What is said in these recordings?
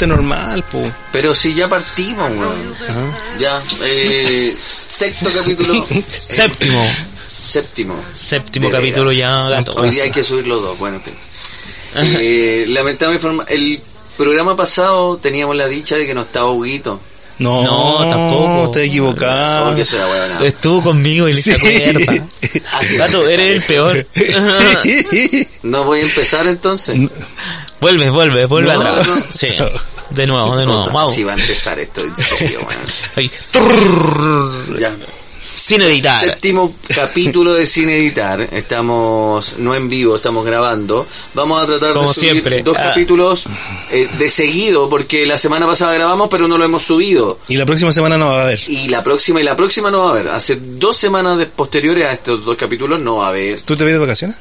parte normal, po. Pero si ya partimos, weón. Ya, eh, sexto capítulo. Séptimo. Séptimo. Séptimo De capítulo ya, gato. Hoy día hay que subir los dos, bueno, en fin. Eh, lamentable informa- el programa pasado teníamos la dicha de que no estaba Huguito. No, No, tampoco. Te equivocado. Que sea weón. Estuvo conmigo y le Sí. Así Gato, eres el peor. Sí. No voy a empezar entonces. Vuelve, vuelve, vuelve No, atrás. no. Sí. De nuevo, de nuevo. Si va a empezar esto, en serio. Ya. Sin editar. Séptimo capítulo de Sin Editar. Estamos no en vivo, estamos grabando. Vamos a tratar Como de subir siempre. dos Ah. capítulos eh, de seguido, porque la semana pasada grabamos, pero no lo hemos subido. Y la próxima semana no va a haber. Y la próxima y la próxima no va a haber. Hace dos semanas de- posteriores a estos dos capítulos no va a haber. ¿Tú te vas de vacaciones?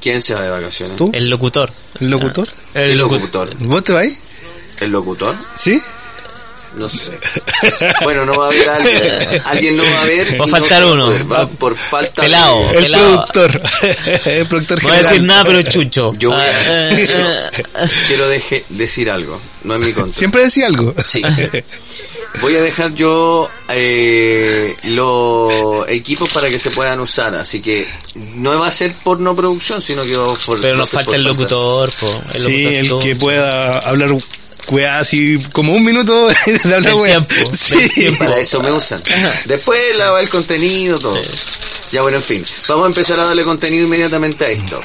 ¿Quién se va de vacaciones? ¿Tú? El locutor. ¿El locutor? El El locutor. locutor. ¿Vos te vas? ¿El locutor? ¿Sí? No sé. Bueno, no va a haber alguien. Alguien no va a haber. Va a faltar no uno. poder. Va por falta Pelado. de- El Pelado. productor. el productor No voy a decir nada, pero chucho. Yo voy a- Ah, eh, eh. Quiero deje- decir algo. No es mi contra. Siempre decía algo. Sí. Voy a dejar yo eh, los equipos para que se puedan usar, así que no va a ser por no producción, sino que va por... Pero nos falta por el locutor, po. El sí, locutor el todo. que pueda hablar weá así como un minuto de hablar weá. tiempo, Sí. tiempo. Para eso me usan. Después la va el contenido, todo. Sí. Ya bueno, en fin. Vamos a empezar a darle contenido inmediatamente a esto.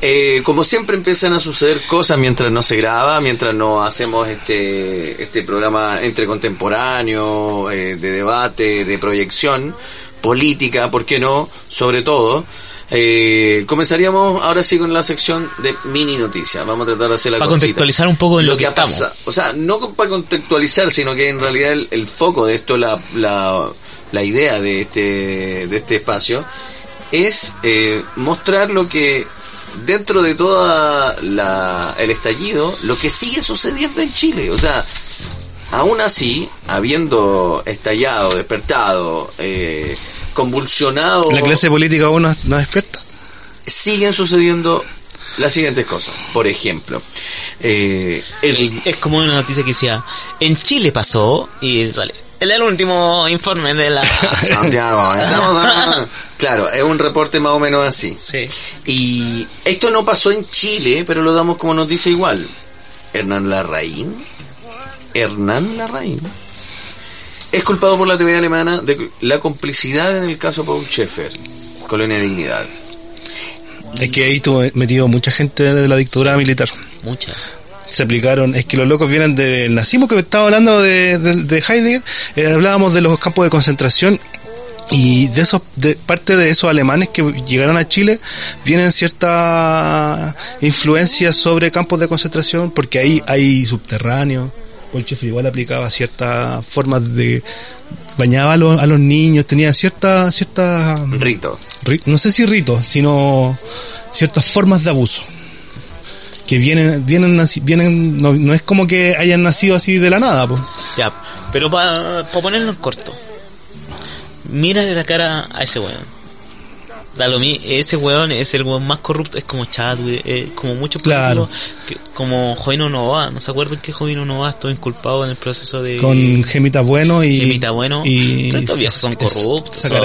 Eh, como siempre empiezan a suceder cosas mientras no se graba, mientras no hacemos este, este programa entre contemporáneo, eh, de debate, de proyección, política, ¿por qué no? Sobre todo. Eh, comenzaríamos ahora sí con la sección de mini noticias. Vamos a tratar de hacerla Para cortita. contextualizar un poco en lo que estamos. pasado. O sea, no para contextualizar, sino que en realidad el, el foco de esto, la, la, la idea de este, de este espacio, es eh, mostrar lo que dentro de toda la, el estallido, lo que sigue sucediendo en Chile. O sea, aún así, habiendo estallado, despertado, eh, convulsionado, La clase política aún no, no despierta. siguen sucediendo las siguientes cosas. Por ejemplo, eh, el, Es como una noticia que decía, en Chile pasó y sale. El, el último informe de la... Santiago, estamos a- claro, es un reporte más o menos así. sí. Y esto no pasó en Chile, pero lo damos como noticia igual. Hernán Larraín, Hernán Larraín, es culpado por la TV alemana de la complicidad en el caso Paul Schaeffer, Colonia Dignidad. Es que ahí estuvo metido mucha gente de la dictadura militar. Muchas. Se aplicaron, es que los locos vienen del nazismo que estaba hablando de, de, de Heidegger, eh, hablábamos de los campos de concentración y de esos, de parte de esos alemanes que llegaron a Chile vienen cierta influencia sobre campos de concentración porque ahí hay subterráneos. Schaeffer igual aplicaba ciertas formas de bañaba a los, a los niños, tenía cierta cierta Rito. ri- no sé si ritos, sino ciertas formas de abuso que vienen vienen vienen no, no es como que hayan nacido así de la nada, pues. Ya, pero para ponerlo en corto. Mírale la cara a ese weón. Da lo mi- ese weón es el weón más corrupto, es como Chadwick, es como muchos Claro. políticos que- como Jovino Nova, ¿no se acuerdan que Jovino Nova estuvo inculpado en el proceso de con Gemita Bueno y Gemita Bueno? y Todos estos viejos son corruptos, son,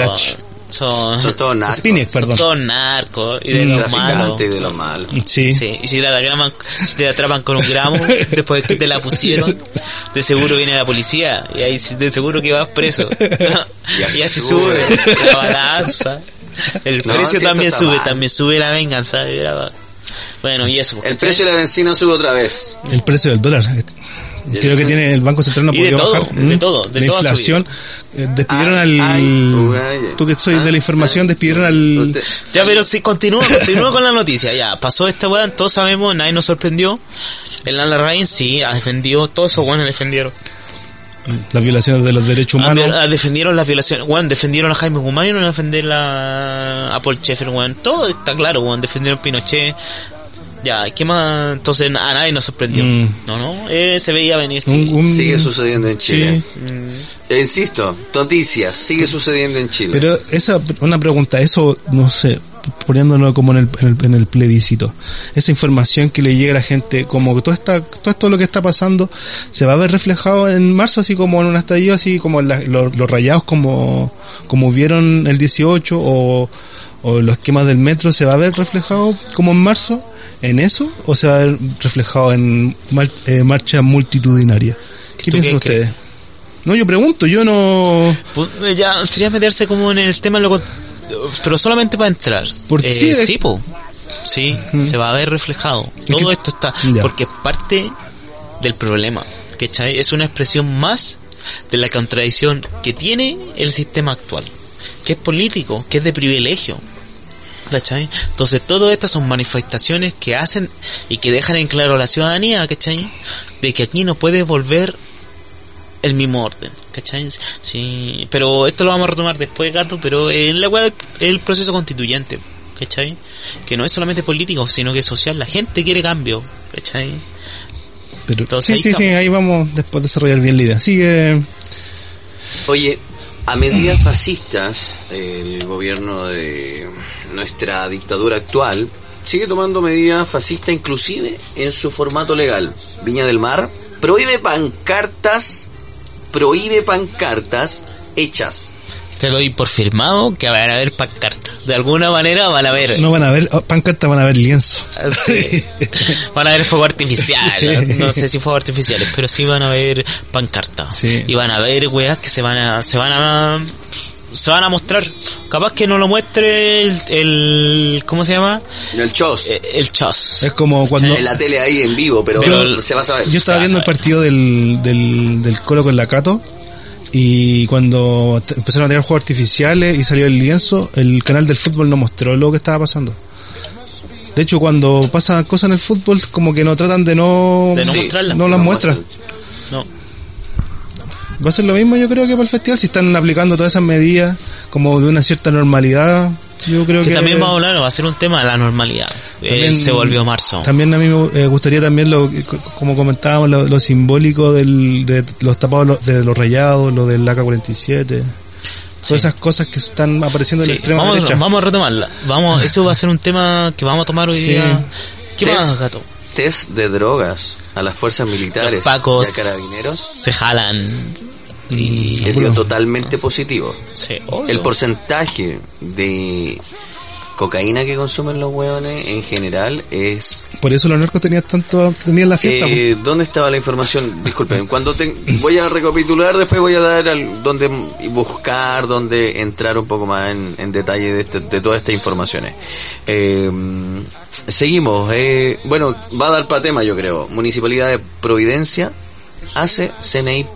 son, Son todos narcos. Son todos narcos y de Mm. los malos. Traficantes de los malos. Sí. Sí, y si te, atrapan, si te atrapan con un gramo después de que te la pusieron, de seguro viene la policía y ahí de seguro que vas preso. y así así sube. sube la balanza. El No, precio si también sube, mal. también sube la venganza. Bueno, y eso. El precio de la benzina sube otra vez. El precio del dólar. Creo que tiene el Banco Central no Y de podía todo, bajar. de todo, de la inflación. eh, despidieron Ay, al. ay, tú que soy de la ah, información, despidieron al. usted- Ya, pero si continúa, continúa con la noticia. Ya, pasó esta weá, todos sabemos, nadie nos sorprendió. El Alan Ryan sí, ha defendido, todos esos weones defendieron. Las violaciones de los derechos Ah, humanos. ah, defendieron las violaciones, weón, defendieron a Jaime Guzmán y no defender la, a Paul Schaeffer, weón. Todo está claro, weón, defendieron a Pinochet. Ya, ¿qué más? Entonces a nadie nos sorprendió. Mm. No, no, eh, se veía venir. sí. Un- un- Sigue sucediendo en Chile. Sí. Mm, E Insisto, noticias, sigue sucediendo en Chile. Pero esa, una pregunta, eso, no sé, poniéndolo como en el, en el, en el plebiscito. Esa información que le llega a la gente, como que todo, esta, todo esto lo que está pasando, se va a ver reflejado en marzo, así como en un estallido, así como en la- los, los rayados como, como vieron el 18 o, o los esquemas del metro, se va a ver reflejado como en marzo en eso o se va a ver reflejado en mar- eh, marcha multitudinaria. ¿Qué ¿Tú piensan ustedes? No, yo pregunto, yo no... Eh, Ya sería meterse como en el tema, lo pero solamente para entrar. Porque Eh, sí, es- sí, po. Sí, se va a ver reflejado. Todo que- esto está, Ya. porque es parte del problema. ¿cachai? Es una expresión más de la contradicción que tiene el sistema actual, que es político, que es de privilegio. ¿Cachai? Entonces, todas estas son manifestaciones que hacen y que dejan en claro a la ciudadanía, ¿cachai? De que aquí no puede volver el mismo orden, ¿cachai? Sí, pero esto lo vamos a retomar después, gato, pero en la del el proceso constituyente, ¿cachai? Que no es solamente político, sino que es social, la gente quiere cambio, ¿cachai? Pero, Entonces, sí, sí, sí, ahí vamos después de desarrollar bien la idea. Sigue... Oye, a medidas fascistas, el gobierno de nuestra dictadura actual sigue tomando medidas fascistas inclusive en su formato legal. Viña del Mar prohíbe pancartas, prohíbe pancartas hechas. Te lo doy por firmado que van a haber pancartas. De alguna manera van a haber. No van a ver, oh, pancarta van a ver lienzo. Sí. Van a haber fuego artificial. No sé si fuego artificiales, pero sí van a haber pancartas. Sí. Y van a haber weas que se van a, se van a, se van a mostrar. Capaz que no lo muestre el, el ¿cómo se llama? El chos. Eh, El chos. Es como cuando... en la tele ahí en vivo, pero, Pero- se va a saber. Yo estaba viendo el partido del, del, del Colo con la Cato y cuando empezaron a tirar juegos artificiales y salió el lienzo, el canal del fútbol no mostró lo que estaba pasando. De hecho, cuando pasan cosas en el fútbol, como que no tratan de no... De no Sí, mostrarla. no las no muestran. muestran. Va a ser lo mismo yo creo que para el festival, si están aplicando todas esas medidas como de una cierta normalidad, yo creo Que, que... también vamos a hablar, va a ser un tema de la normalidad. Eh, También- se volvió marzo. También a mí me eh, gustaría también, lo, co- como comentábamos, lo, lo simbólico del, de los tapados de los rayados, lo del AK-47. Todas Sí. esas cosas que están apareciendo en la extrema vamos, derecha. vamos a retomarla. Vamos, eso va a ser un tema que vamos a tomar hoy Sí. día. ¿Qué Test- más, gato? Test de drogas a las fuerzas militares Los pacos y a carabineros se jalan. Y dio totalmente positivo. Sí, obvio. El porcentaje de cocaína que consumen los hueones en general es... Por eso los narcos tenían tanto, tenían la fiesta. Eh, ¿Dónde estaba la información? Disculpen, cuando te, voy a recapitular, después voy a dar al, donde buscar, donde entrar un poco más en, en detalle de, este- de todas estas informaciones. Eh, seguimos. eh, bueno, va a dar para tema, yo creo. Municipalidad de Providencia hace CNI,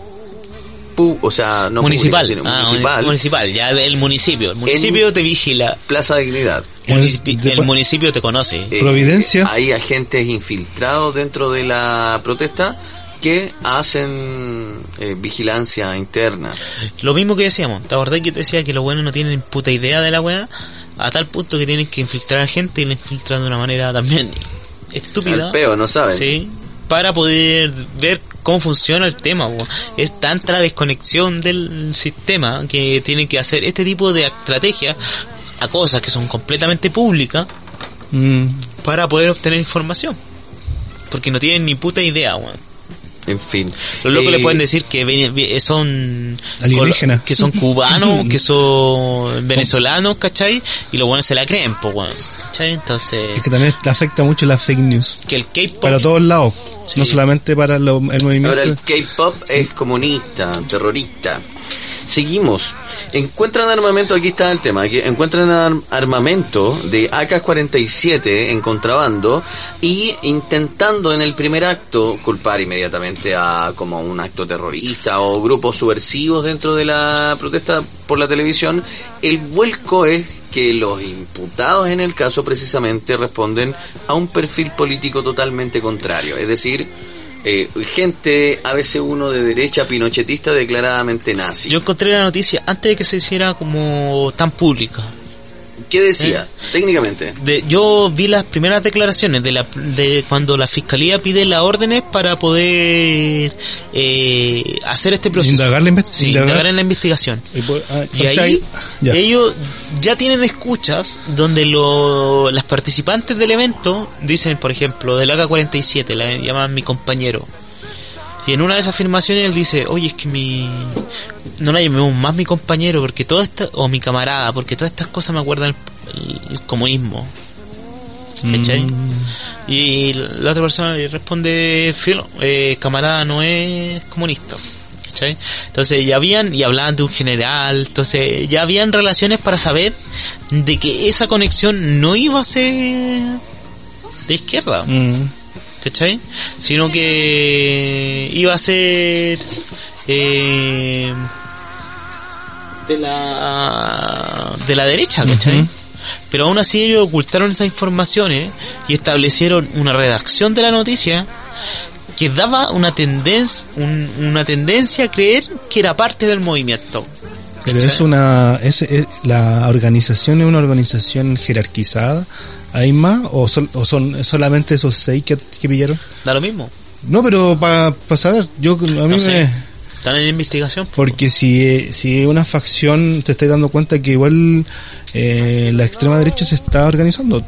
o sea, no municipal. público, Ah, municipal, municipal, ya del municipio. El municipio te vigila. Plaza Dignidad. El- Municipi- el municipio te conoce. Eh, Providencia. Hay agentes infiltrados dentro de la protesta que hacen eh, vigilancia interna. Lo mismo que decíamos. ¿Te acordás que te decía que los buenos no tienen puta idea de la weá? A tal punto que tienen que infiltrar a gente y la infiltran de una manera también estúpida. Al peo, no saben. Sí. Para poder ver cómo funciona el tema. weón. Es tanta la desconexión del sistema que tienen que hacer este tipo de estrategias a cosas que son completamente públicas Mm, para poder obtener información. Porque no tienen ni puta idea, weón. En fin. Los locos Eh, le pueden decir que ven- vi- son Alienígenas. que son cubanos, que son venezolanos, ¿cachai? Y los buenos se la creen, pues, weón. ¿Cachai? Entonces, es que también te afecta mucho la fake news. que el K-pop Para todos lados. Sí. No solamente para lo- el movimiento. Ahora el K-pop es comunista, terrorista. Seguimos. Encuentran armamento, aquí está el tema, aquí encuentran ar- armamento de AK-47 en contrabando y intentando en el primer acto culpar inmediatamente a como un acto terrorista o grupos subversivos dentro de la protesta por la televisión. El vuelco es que los imputados en el caso precisamente responden a un perfil político totalmente contrario, es decir, eh, gente a veces uno de derecha pinochetista declaradamente nazi. yo encontré la noticia antes de que se hiciera como tan pública. ¿Qué decía? Técnicamente. De, yo vi las primeras declaraciones de, la, de cuando la fiscalía pide las órdenes para poder eh, hacer este proceso. Indagar la inve- Sí, indagar. indagar en la investigación. Y, pues, ah, Y ahí ya. ellos ya tienen escuchas donde lo, las participantes del evento dicen, por ejemplo, del AK-47, la llaman mi compañero. Y en una de esas afirmaciones él dice, oye, es que mi... No la llamemos más mi compañero porque todo esta... o mi camarada, porque todas estas cosas me acuerdan el, el comunismo. ¿Cachai? Mm. Y la otra persona le responde, filo, eh, camarada no es comunista. ¿cachai? Entonces ya habían, y hablaban de un general, entonces ya habían relaciones para saber de que esa conexión no iba a ser de izquierda, Mm. ¿Cachai? Sino que iba a ser eh, de la de la derecha, ¿cachai? Ujú. Pero aún así ellos ocultaron esas informaciones y establecieron una redacción de la noticia que daba una tendencia una tendencia a creer que era parte del movimiento. Pero es una. Es, es- ¿La organización es una organización jerarquizada? ¿Hay más? ¿O son, o son solamente esos seis que, que pillaron? Da lo mismo. No, pero para saber, yo a mí No me. sé. Están en investigación. Porque si, eh, si una facción te estás dando cuenta que igual eh, la extrema derecha se está organizando.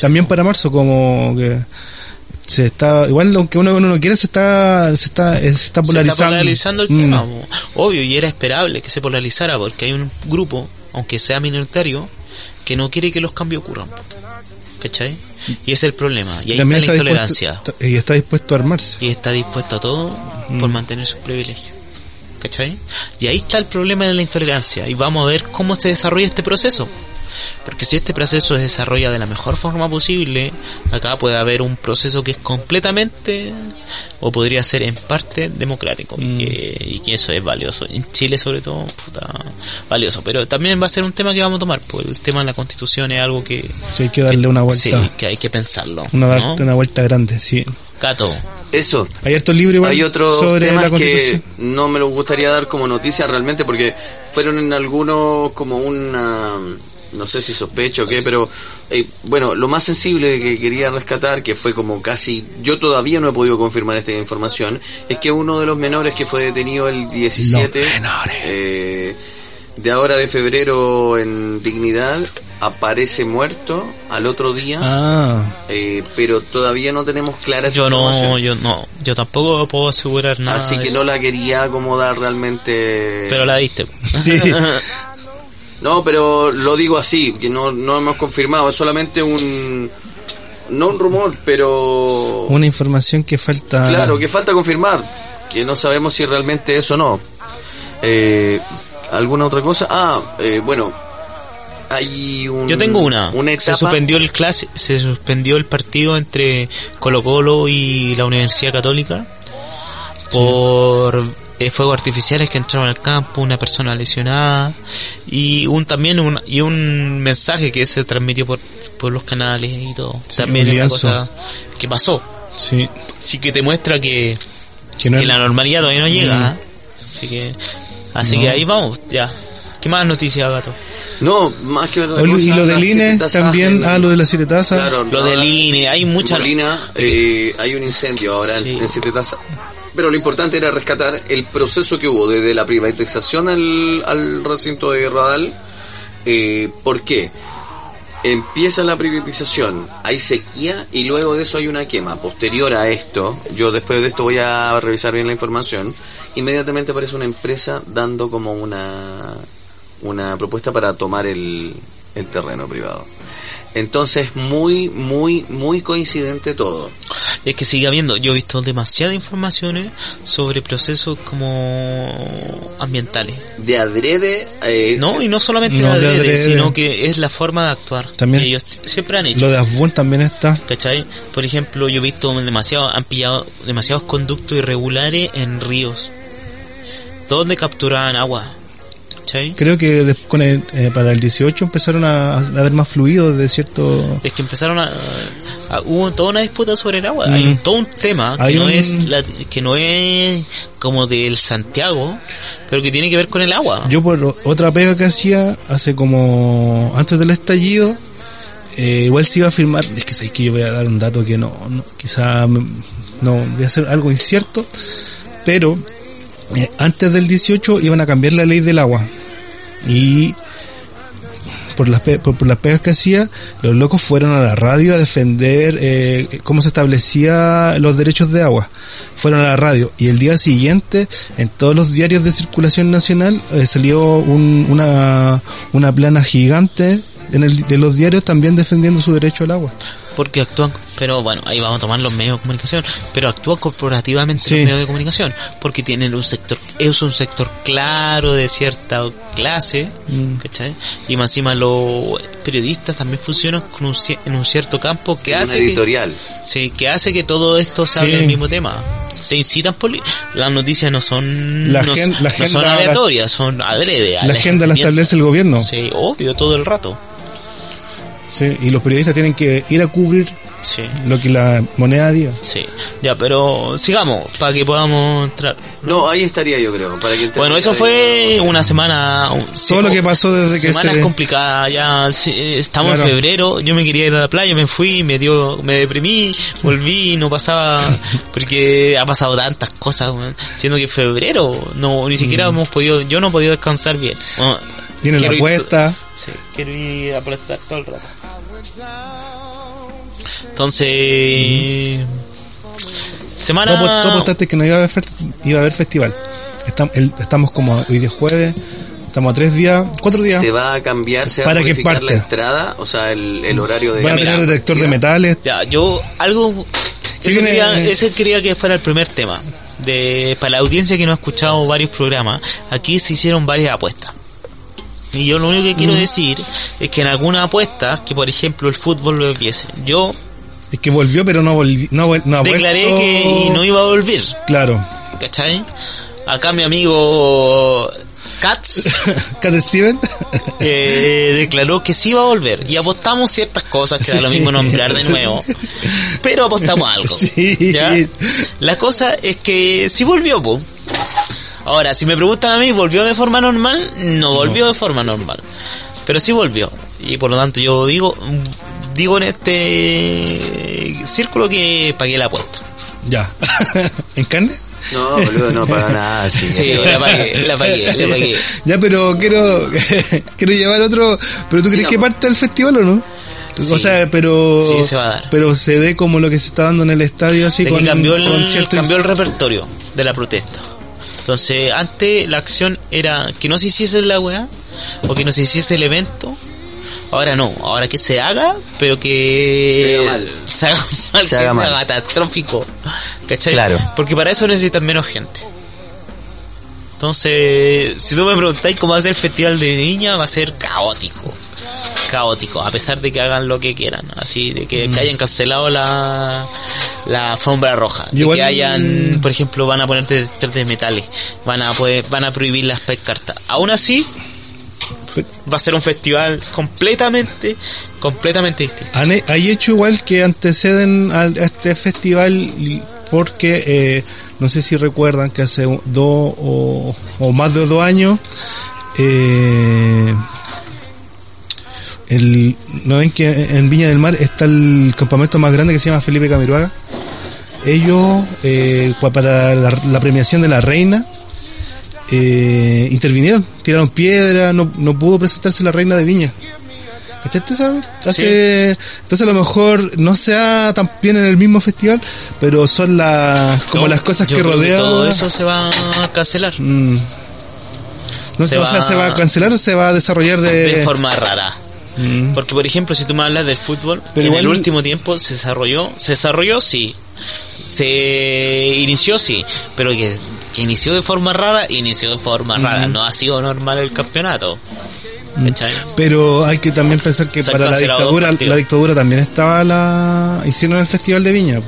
También para marzo, como que se está, igual aunque uno no lo quiere, se está, se está, se está Se polarizando. está polarizando el Mm. tema. po. Obvio, y era esperable que se polarizara porque hay un grupo, aunque sea minoritario, que no quiere que los cambios ocurran. ¿Cachai? Y ese es el problema. Y ahí está la intolerancia. y está dispuesto a armarse. y está dispuesto a todo por Mm. mantener sus privilegios. ¿Cachai? Y ahí está el problema de la intolerancia. Y vamos a ver cómo se desarrolla este proceso. Porque si este proceso se desarrolla de la mejor forma posible, acá puede haber un proceso que es completamente, o podría ser en parte democrático, y, Mm. que, y que eso es valioso. En Chile sobre todo, puta, valioso. Pero también va a ser un tema que vamos a tomar, porque el tema de la constitución es algo que... Sí, hay que darle una vuelta. Sí, que hay que pensarlo. Una, una vuelta grande, sí. Cato, Eso. Hay hartos libros igual Hay otros sobre la que no me lo gustaría dar como noticia realmente porque fueron en algunos como una no sé si sospecho o qué, pero eh, bueno, lo más sensible que quería rescatar, que fue como casi, yo todavía no he podido confirmar esta información, es que uno de los menores que fue detenido el 17 Los menores. eh, de ahora de febrero en Dignidad aparece muerto al otro día, Ah, eh, pero todavía no tenemos clara esa yo información. no, yo no, yo tampoco puedo asegurar nada. Así que no la quería acomodar realmente. Pero la diste. sí. No, pero lo digo así, que no, no hemos confirmado, es solamente un. No un rumor, pero. Una información que falta. Claro, que falta confirmar, que no sabemos si realmente es o no. Eh, ¿Alguna otra cosa? Ah, eh, bueno, hay un. Yo tengo una. Una se suspendió el clase, se suspendió el partido entre Colo Colo y la Universidad Católica por eh, fuegos artificiales que entraron al campo, una persona lesionada y un también un y un mensaje que se transmitió por, por los canales y todo. Sí, también es una cosa que pasó. Sí. Sí que te muestra que, Que no que es- la normalidad todavía no llega. Mm. ¿ah? Así que así No. que ahí vamos, ya. ¿Qué más noticias, gato? No, más que otra Oye, cosa, y lo del INE también, ah, lo de las siete tazas. Claro, Lo del INE, hay mucha Molina, eh, hay un incendio ahora en- Sí. en, Siete Tazas. Pero lo importante era rescatar el proceso que hubo desde la privatización al, al recinto de Radal. Eh, ¿Por qué? Empieza la privatización, hay sequía y luego de eso hay una quema. Posterior a esto, yo después de esto voy a revisar bien la información, inmediatamente aparece una empresa dando como una, una propuesta para tomar el, el terreno privado. Entonces, muy, muy, muy coincidente todo. Es que sigue habiendo, yo he visto demasiadas informaciones sobre procesos como ambientales. De adrede, eh, No, y no solamente No, de de adrede, adrede. sino que es la forma de actuar También. que ellos siempre han hecho. Lo de Asbun también está. ¿Cachai? Por ejemplo, yo he visto demasiado, han pillado demasiados conductos irregulares en ríos. Donde capturaban agua. ¿Cachai? Creo que des- con el- eh, para el 18 empezaron a, a haber más fluido de cierto... Es que empezaron a, a- hubo toda una disputa sobre el agua. Hay Mm. un- todo un tema que Hay no un- es la- que no es como del Santiago, pero que tiene que ver con el agua. Yo por otra pega que hacía hace como antes del estallido, eh, igual se iba a firmar, es que sabéis que yo voy a dar un dato que no, no quizá no voy a hacer algo incierto, pero eh, antes del 18 iban a cambiar la ley del agua y por las, por, las pegas que hacía, los locos fueron a la radio a defender eh, cómo se establecía los derechos de agua. Fueron a la radio y el día siguiente en todos los diarios de circulación nacional eh, salió un- una, una plana gigante en, el, de los diarios también defendiendo su derecho al agua. Porque actúan, pero bueno, ahí vamos a tomar los medios de comunicación, pero actúan corporativamente Sí. los medios de comunicación, porque tienen un sector, es un sector claro de cierta clase, Mm. ¿cachai? Y más encima los periodistas también funcionan con un, en un cierto campo que hace que, editorial. sí, que hace que todo esto se Sí. hable del mismo tema. Se incitan por... Las noticias no son, La no, gen- la no son agenda- aleatorias, son adrede. La agenda la establece el gobierno. Sí, obvio, todo el rato. Sí, y los periodistas tienen que ir a cubrir Sí. lo que la moneda diga. Sí, ya, pero sigamos para que podamos entrar. No, ahí estaría yo creo. Para que Bueno, eso fue una semana. sí, Todo lo que pasó desde que Semanas se- complicadas, ya sí, estamos Claro. en febrero, yo me quería ir a la playa, me fui, me dio, me deprimí, volví, no pasaba, porque ha pasado tantas cosas, siendo que febrero no ni siquiera hemos podido, yo no he podido descansar bien. Bueno, Mm. Viene la quiero ir- apuesta. Sí, quiero ir a apostar todo el rato. Entonces, semana... Apo- tú apostaste que no iba a haber, iba a haber festival. El- Estamos como hoy de jueves, estamos a tres días, cuatro días. Se va a cambiar, se va ¿Para a parte? la entrada, o sea, el, el horario de... Van a mira, tener detector de metales. Ya, yo algo... Ese quería que fuera el primer tema. De, para la audiencia que no ha escuchado varios programas, aquí se hicieron varias apuestas. Y yo lo único que Mm. quiero decir es que en algunas apuestas, que por ejemplo el fútbol lo empiece, yo Es que volvió, pero no volvió. No, no declaré vuelto. que no iba a volver. Claro. ¿Cachai? Acá mi amigo Katz Cat Steven. eh, declaró que sí iba a volver. Y apostamos ciertas cosas, que da lo mismo nombrar de nuevo. Pero apostamos algo. Sí. ¿ya? La cosa es que sí volvió, po. Ahora, si me preguntan a mí, ¿volvió de forma normal? No volvió de forma normal. Pero sí volvió. Y por lo tanto yo digo, digo en este círculo que pagué la apuesta. ya. ¿En carne? No, boludo, no paga nada. sí. Sí, la pagué, la pagué, la pagué. Ya, pero quiero quiero llevar otro. ¿Pero tú crees que parte del festival o no? Sí. O sea, pero Sí, se va a dar. pero se dé como lo que se está dando en el estadio así de con, que cambió el, con cierto cambió el repertorio de la protesta. Entonces, antes la acción era que no se hiciese la weá, o que no se hiciese el evento. Ahora no, ahora que se haga, pero que Se haga mal. se haga mal, Se que catastrófico. ¿Cachai? Claro. Porque para eso necesitan menos gente. Entonces, si tú me preguntáis cómo va a ser el festival de niña, va a ser caótico. Caótico, a pesar de que hagan lo que quieran. Así, de que, que hayan cancelado la, la alfombra roja. De Igual- que hayan, por ejemplo, van a poner detectores de metales. Van a poder, van a prohibir las pescartas. Aún así, va a ser un festival completamente, completamente distinto. Han, hay hecho igual que anteceden a este festival porque eh, no sé si recuerdan que hace dos o, o más de dos años eh, el, no ven que en Viña del Mar está el campamento más grande que se llama Felipe Camiroaga ellos eh, pa- para la, la premiación de la reina eh, intervinieron, tiraron piedra, no, no pudo presentarse la reina de Viña. ¿Cachaste esa? Hace, Entonces a lo mejor no sea tan bien en el mismo festival, pero son las como No, las cosas yo que creo rodean. todo eso se va a cancelar. Mm. No Se o sea, va- ¿se va a cancelar o se va a desarrollar de...? de forma rara. Mm. Porque, por ejemplo, si tú me hablas del fútbol, Pero en el último tiempo se desarrolló, se desarrolló, sí. Se inició, sí. Pero que, que inició de forma rara, inició de forma rara. No ha sido normal el campeonato. ¿Cachai? Pero hay que también pensar que para la dictadura, la dictadura también estaba la... Hicieron el Festival de Viña.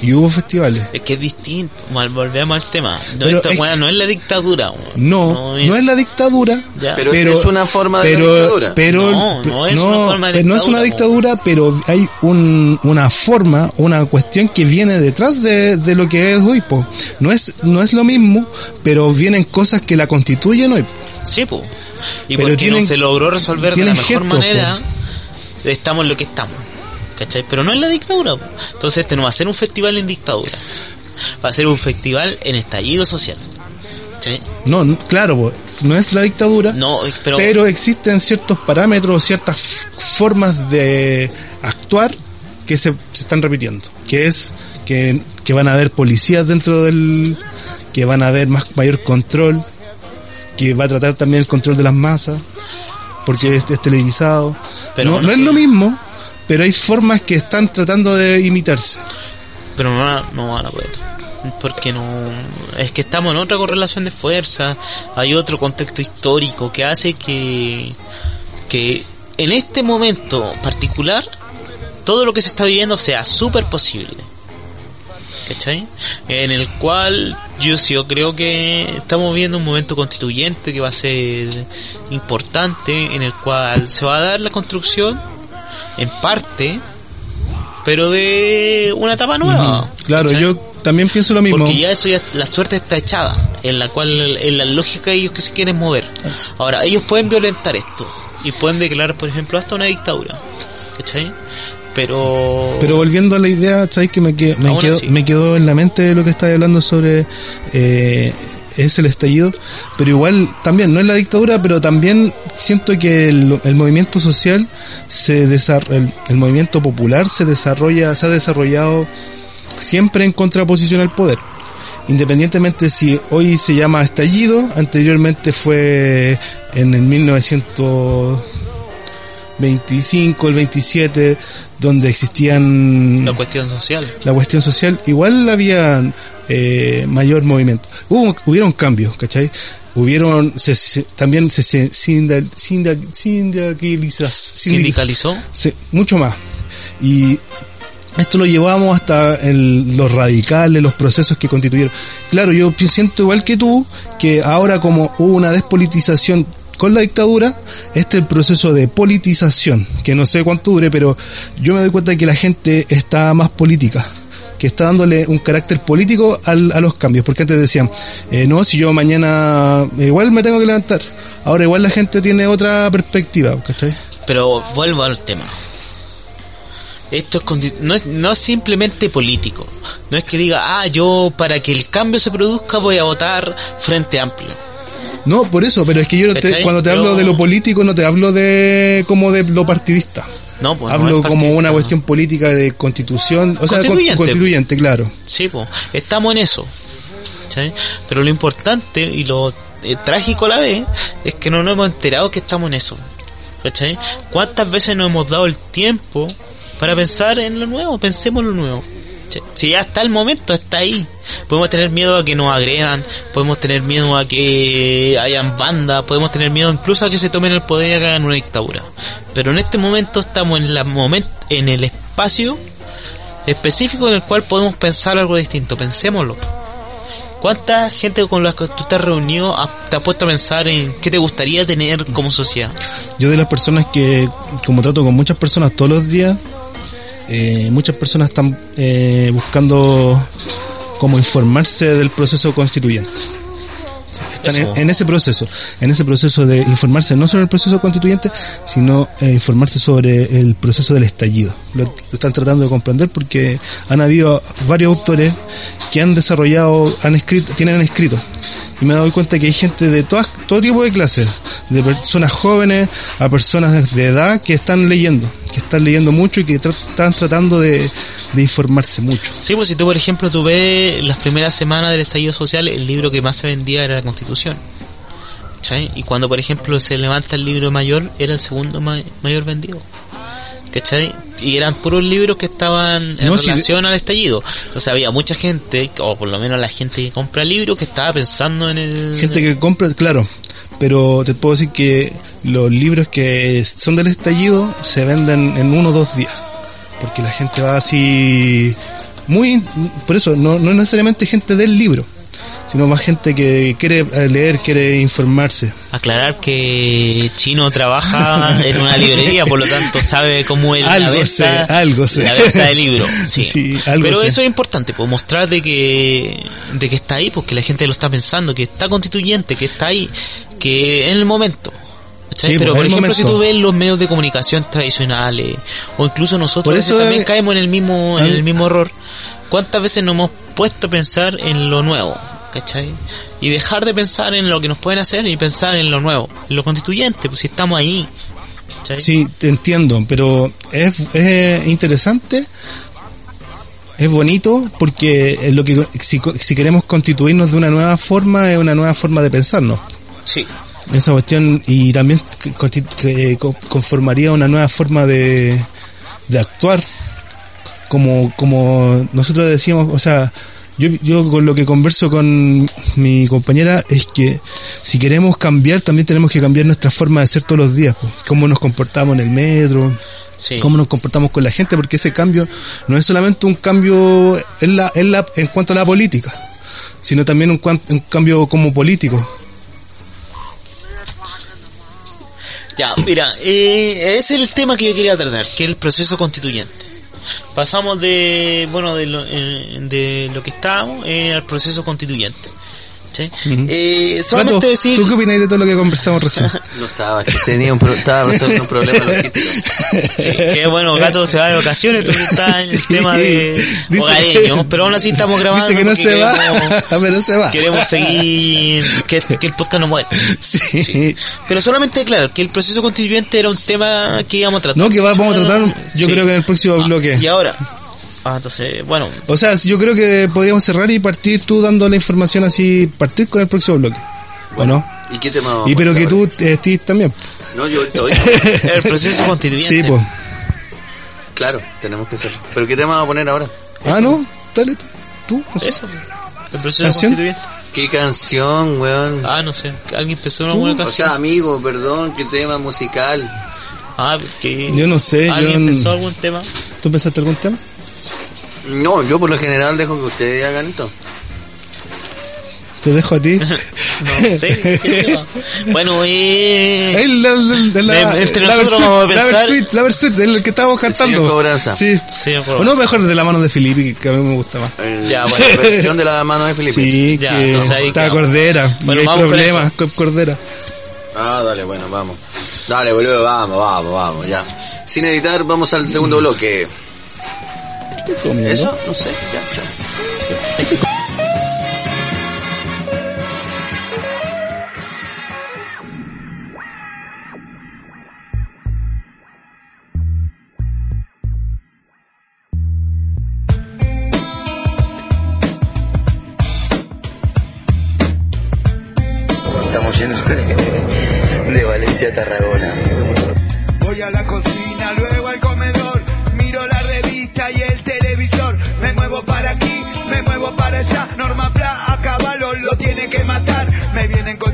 Y hubo festivales. Es que es distinto. Mal- Volvemos al tema. No, Pero es weá no es la dictadura. No, no es, la dictadura. Ya. Pero es una forma de pero, dictadura. Pero, No, no es una forma de pero no es una dictadura, dictadura, pero hay un, una forma, una cuestión que viene detrás de, de lo que es hoy. po. No es no es lo mismo, pero vienen cosas que la constituyen hoy. Sí, po. Y Pero porque tienen- no se logró resolver de la mejor gestos, manera, estamos en lo que estamos. ¿Cachai? Pero no en la dictadura. Entonces este no va a ser un festival en dictadura. Va a ser un festival en estallido social. No, no, claro, no es la dictadura. No, pero, pero existen ciertos parámetros, ciertas formas de actuar que se, se están repitiendo. Que es que, que van a haber policías dentro del. que van a haber más mayor control, que va a tratar también el control de las masas, porque es, es televisado. Pero no, es sí. lo mismo, pero hay formas que están tratando de imitarse. pero no, van a- no van a poder. Porque no. Es que estamos en otra correlación de fuerza. Hay otro contexto histórico que hace que. que en este momento particular. todo lo que se está viviendo sea súper posible. ¿Cachai? En el cual yo sí yo creo que estamos viendo un momento constituyente que va a ser importante, en el cual se va a dar la construcción, en parte, pero de una etapa nueva. Claro, yo también pienso lo mismo. Porque ya eso ya, la suerte está echada, en la cual, en la lógica de ellos que se quieren mover. Ahora, ellos pueden violentar esto, y pueden declarar, por ejemplo, hasta una dictadura. ¿Cachai? Pero... Pero volviendo a la idea, ¿sabes que me, que- me, quedó, así. me quedó en la mente lo que estaba hablando sobre eh, es el estallido? Pero igual también, no es la dictadura, pero también siento que el, el movimiento social, se el, el movimiento popular se desarrolla, se ha desarrollado siempre en contraposición al poder. Independientemente si hoy se llama estallido, anteriormente fue en el 1925, el 27, donde existían la cuestión social. la cuestión social, igual había eh, mayor movimiento. Hubo, hubieron cambios, ¿cachai? Hubieron, se, se- también se, se sinda- sinda- sindicaliza- sindic- Sindicalizó. se- mucho más. Y esto lo llevamos hasta el- los radicales, los procesos que constituyeron. Claro, yo siento igual que tú, que ahora como hubo una despolitización con la dictadura, este es el proceso de politización, que no sé cuánto dure, pero yo me doy cuenta que la gente está más política que está dándole un carácter político al- a los cambios, porque antes decían, eh, no, si yo mañana igual me tengo que levantar, ahora igual la gente tiene otra perspectiva, ¿cachai? Pero vuelvo al tema. Esto es no, es no es simplemente político. No es que diga, ah, yo para que el cambio se produzca voy a votar Frente Amplio. No, por eso, pero es que yo te- cuando te Pero- hablo de lo político no te hablo de como de lo partidista. No, pues hablo como una cuestión política de constitución, o sea, con- Constituyente. constituyente, claro. Sí, pues, estamos en eso. Pero lo importante y lo eh, trágico a la vez es que no nos hemos enterado que estamos en eso. ¿cachai? ¿Cuántas veces nos hemos dado el tiempo para pensar en lo nuevo? Pensemos en lo nuevo. ¿Cachai? Si ya está el momento, está ahí. Podemos tener miedo a que nos agredan, podemos tener miedo a que hayan bandas, podemos tener miedo incluso a que se tomen el poder y hagan una dictadura. Pero en este momento estamos en, la momen- en el espacio específico en el cual podemos pensar algo distinto. Pensémoslo. ¿Cuánta gente con la que tú estás reunido ha- te ha puesto a pensar en qué te gustaría tener como sociedad? Yo de las personas que, como trato con muchas personas todos los días, eh, muchas personas están eh, buscando como informarse del proceso constituyente. Están en, en ese proceso, en ese proceso de informarse no sobre el proceso constituyente, sino eh, informarse sobre el proceso del estallido. Lo, lo están tratando de comprender porque han habido varios autores que han desarrollado, han escrito, tienen escritos. Y me he dado cuenta que hay gente de todas, todo tipo de clases, de personas jóvenes a personas de edad que están leyendo, que están leyendo mucho y que tra- están tratando de, de informarse mucho. Sí, pues si tú, por ejemplo, tú ves las primeras semanas del estallido social, el libro que más se vendía era la Constitución. ¿Cachai? Y cuando, por ejemplo, se levanta el libro mayor, era el segundo ma- mayor vendido. ¿Cachai? Y eran puros libros que estaban en No, relación al estallido. O sea, había mucha gente, o por lo menos la gente que compra libros, que estaba pensando en el... Gente que compra, claro, pero te puedo decir que los libros que son del estallido se venden en uno o dos días, porque la gente va así muy, por eso, no, no necesariamente gente del libro, sino más gente que quiere leer, quiere informarse. Aclarar que Chino trabaja en una librería, por lo tanto sabe cómo es la venta, sé, algo sé. la venta de libros. Sí. Sí, algo Pero sé. eso es importante, pues mostrar de que, de que está ahí, porque la gente lo está pensando, que está constituyente, que está ahí, que en el momento. Sí, Pero pues, por ejemplo, si tú ves los medios de comunicación tradicionales, o incluso nosotros Por eso también caemos en el mismo, en el mismo error. ¿Cuántas veces nos hemos puesto a pensar en lo nuevo? ¿Cachai? Y dejar de pensar en lo que nos pueden hacer y pensar en lo nuevo, en lo constituyente, pues si estamos ahí. ¿cachai? Sí, te entiendo, pero es, es interesante, es bonito, porque es lo que si, si queremos constituirnos de una nueva forma, es una nueva forma de pensarnos. Sí. Esa cuestión, y también que co- conformaría una nueva forma de, de actuar, como, como nosotros decíamos, o sea, yo, yo con lo que converso con mi compañera es que si queremos cambiar, también tenemos que cambiar nuestra forma de ser todos los días, pues. cómo nos comportamos en el metro, Sí. cómo nos comportamos con la gente, porque ese cambio no es solamente un cambio en, la, en, la, en cuanto a la política, sino también un, un cambio como político. Ya, mira, eh, ese es el tema que yo quería tratar, que es el proceso constituyente. Pasamos de, bueno, de lo, eh, de lo que estábamos eh, al proceso constituyente. ¿Sí? Ujú. Eh, solamente decir... ¿tú qué opinas de todo lo que conversamos recién? No estaba, es que tenía un, pro- estaba resolviendo un problema logístico. Sí, que bueno, Gato se va de vacaciones, tú estás en el Sí. tema de Dice hogareño, que- pero aún así estamos grabando. Dice que no se va, queremos- pero se va. Queremos seguir, que, que el podcast no muere. Sí. Pero solamente claro, que el proceso constituyente era un tema que íbamos a tratar. No, que va- vamos a tratar, yo Sí. creo que en el próximo Ah, bloque. Y ahora, ah, entonces, bueno, O sea, yo creo que podríamos cerrar y partir tú dando la información así, partir con el próximo bloque. ¿O no? ¿Y qué tema Y pero que poner tú, Steve, también. ahora? No, yo estoy. el proceso constituyente. Sí, pues. Claro, tenemos que hacer. ¿Pero qué tema vamos a poner ahora? Ah, no, dale tú. tú no sé. Eso, el proceso ¿Canción? constituyente. ¿Qué canción, weón? Ah, no sé, alguien empezó una buena o canción. sea, amigo, perdón, ¿qué tema musical? ah, que Yo no sé, ¿Alguien yo- empezó algún tema? ¿Tú pensaste algún tema? No, yo por lo general dejo que ustedes hagan esto. Te dejo a ti. No sé. bueno, eh... El, la, la, la, entre la nosotros vamos a la pensar- Versuit, la Versuit, el que estábamos cantando. señor Cobranza. Sí. Acuerdo. O no, mejor de la mano de Filippi, que a mí me gusta más. El- Ya, bueno. La versión de la mano de Felipe. Sí, Ya, que entonces ahí está quedamos. Cordera. Bueno, y hay con problemas con Cordera. Ah, dale, bueno, vamos. Dale, boludo, vamos, vamos, vamos, ya. Sin editar, vamos al segundo bloque. Estoy comiendo. ¿Eso? No sé, ya, chao. Estamos yendo de, de Valencia a Tarragona.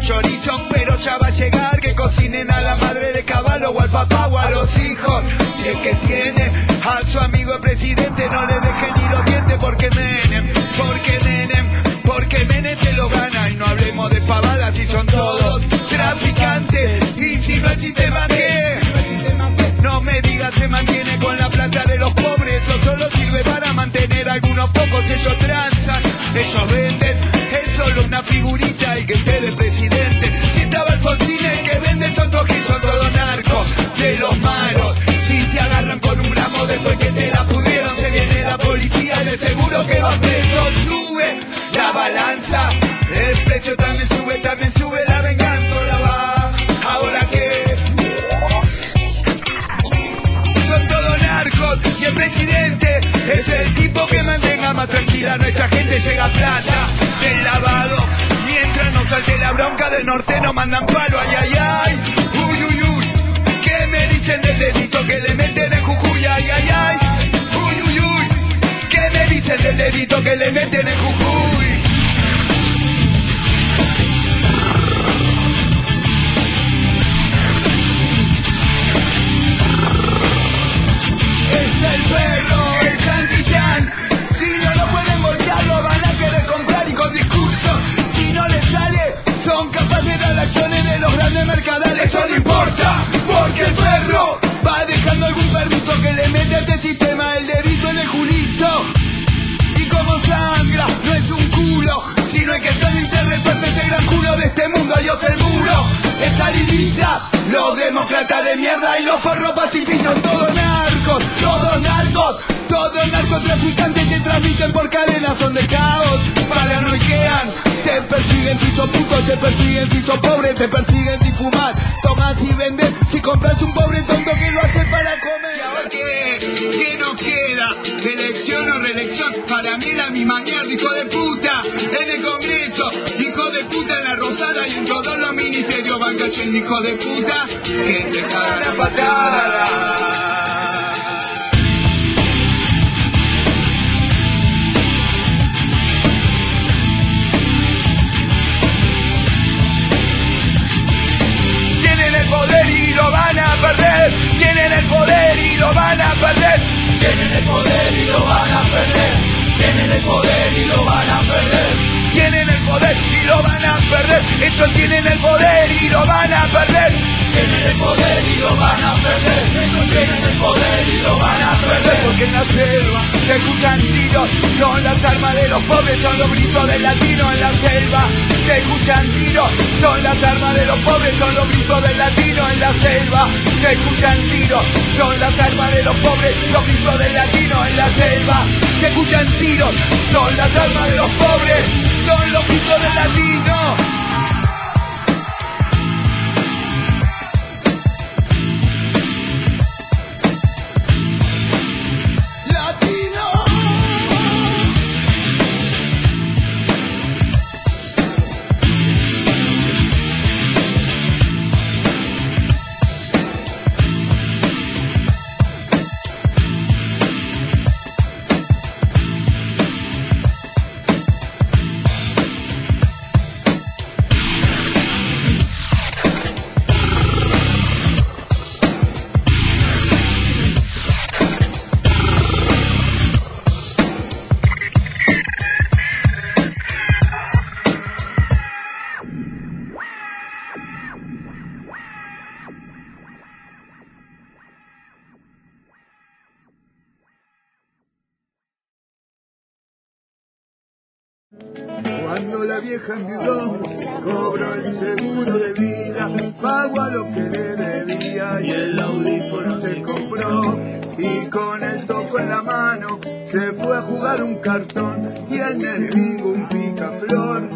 Chorizo, pero ya va a llegar, que cocinen a la madre de caballo o al papá o a los hijos, si es que tiene a su amigo el presidente, no le dejen ni los dientes porque Menem, porque Menem, porque Menem te lo gana. Y no hablemos de pavadas si son todos traficantes. Y si no el sistema que no me digas se mantiene con la plata de los pobres, eso solo sirve para mantener a algunos pocos, ellos transan, ellos venden, solo una figurita y que esté de presidente. Si estaba Alfonsín el que vende todos que son todos narcos, de los malos, si te agarran con un gramo después que te la pudieron, se viene la policía de seguro que va preso, sube la balanza, el precio también sube, también sube la venganza, el presidente. Es el tipo que mantenga más tranquila nuestra gente llega plata del lavado. Mientras no salte la bronca del norte no mandan palo. Ay ay ay. Uy uy uy. ¿qué me dicen del dedito que le meten en Jujuy ay ay ay. Uy uy uy. ¿qué me dicen del dedito que le meten en Jujuy pueblo es Si no lo pueden votar, lo van a querer comprar y con discurso. Si no les sale, son capaces de las acciones de los grandes mercadales. Eso no importa, porque el perro va dejando algún perrito que le mete a este sistema el dedito en el culito. Y como sangra, no es un culo, sino es que sale y se este gran culo de este mundo. Adiós el muro, esta divisa, los demócratas de mierda y los forros pacifistas, todo el narcos, todos narcos, todos narcotraficantes que transmiten por cadenas son de caos, paranoiquean, te persiguen si sos puto, te persiguen si sos pobre, te persiguen si fumas, tomas y vendes, si compras un pobre tonto que lo hace para comer. ¿Y ahora? ¿Qué nos queda? ¿Elección o reelección? Para mí la misma mierda, hijo de puta, en el Congreso, hijo de puta en la Rosada y en todos los ministerios van cayendo hijo de puta, que te cagan a patada. El poder y lo van a perder. Tienen el poder y lo van a perder. Tienen el poder y lo van a perder. Tienen el poder y lo van a perder. Tienen el poder y lo van a perder. Ellos tienen el poder y lo van a perder. Tienen el poder y lo van a perder. Ellos tienen el poder y lo van a perder. Porque en la selva se escuchan tiros. Son las armas de los pobres, son los gritos del latino en la selva. Se escuchan tiros. Son las armas de los pobres, son los gritos del latino en la selva. Se escuchan tiros. Son las armas de los pobres, los gritos del latino en la selva. Se escuchan tiros. Son las armas de los pobres, son los gritos del. Latino. Vieja enviudó, cobró el seguro de vida, pagó a lo que le debía y el audífono se compró. Y con el toco en la mano se fue a jugar un cartón y el enemigo un picaflor.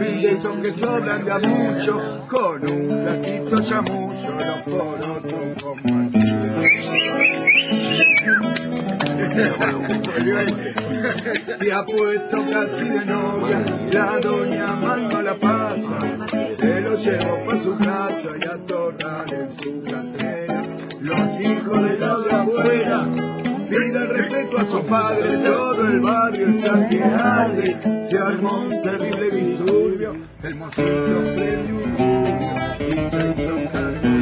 Y de esos que sobran de mucho, con un flaquito chamullo, los porotos como Se ha puesto casi de novia, la doña mano la pasa, se lo llevó para su casa y a torrar en su cantera. Los hijos de la de afuera piden respeto a su padre, todo el barrio está que arde, se armó un terrible disturbio, el mocito prendió un y se hizo un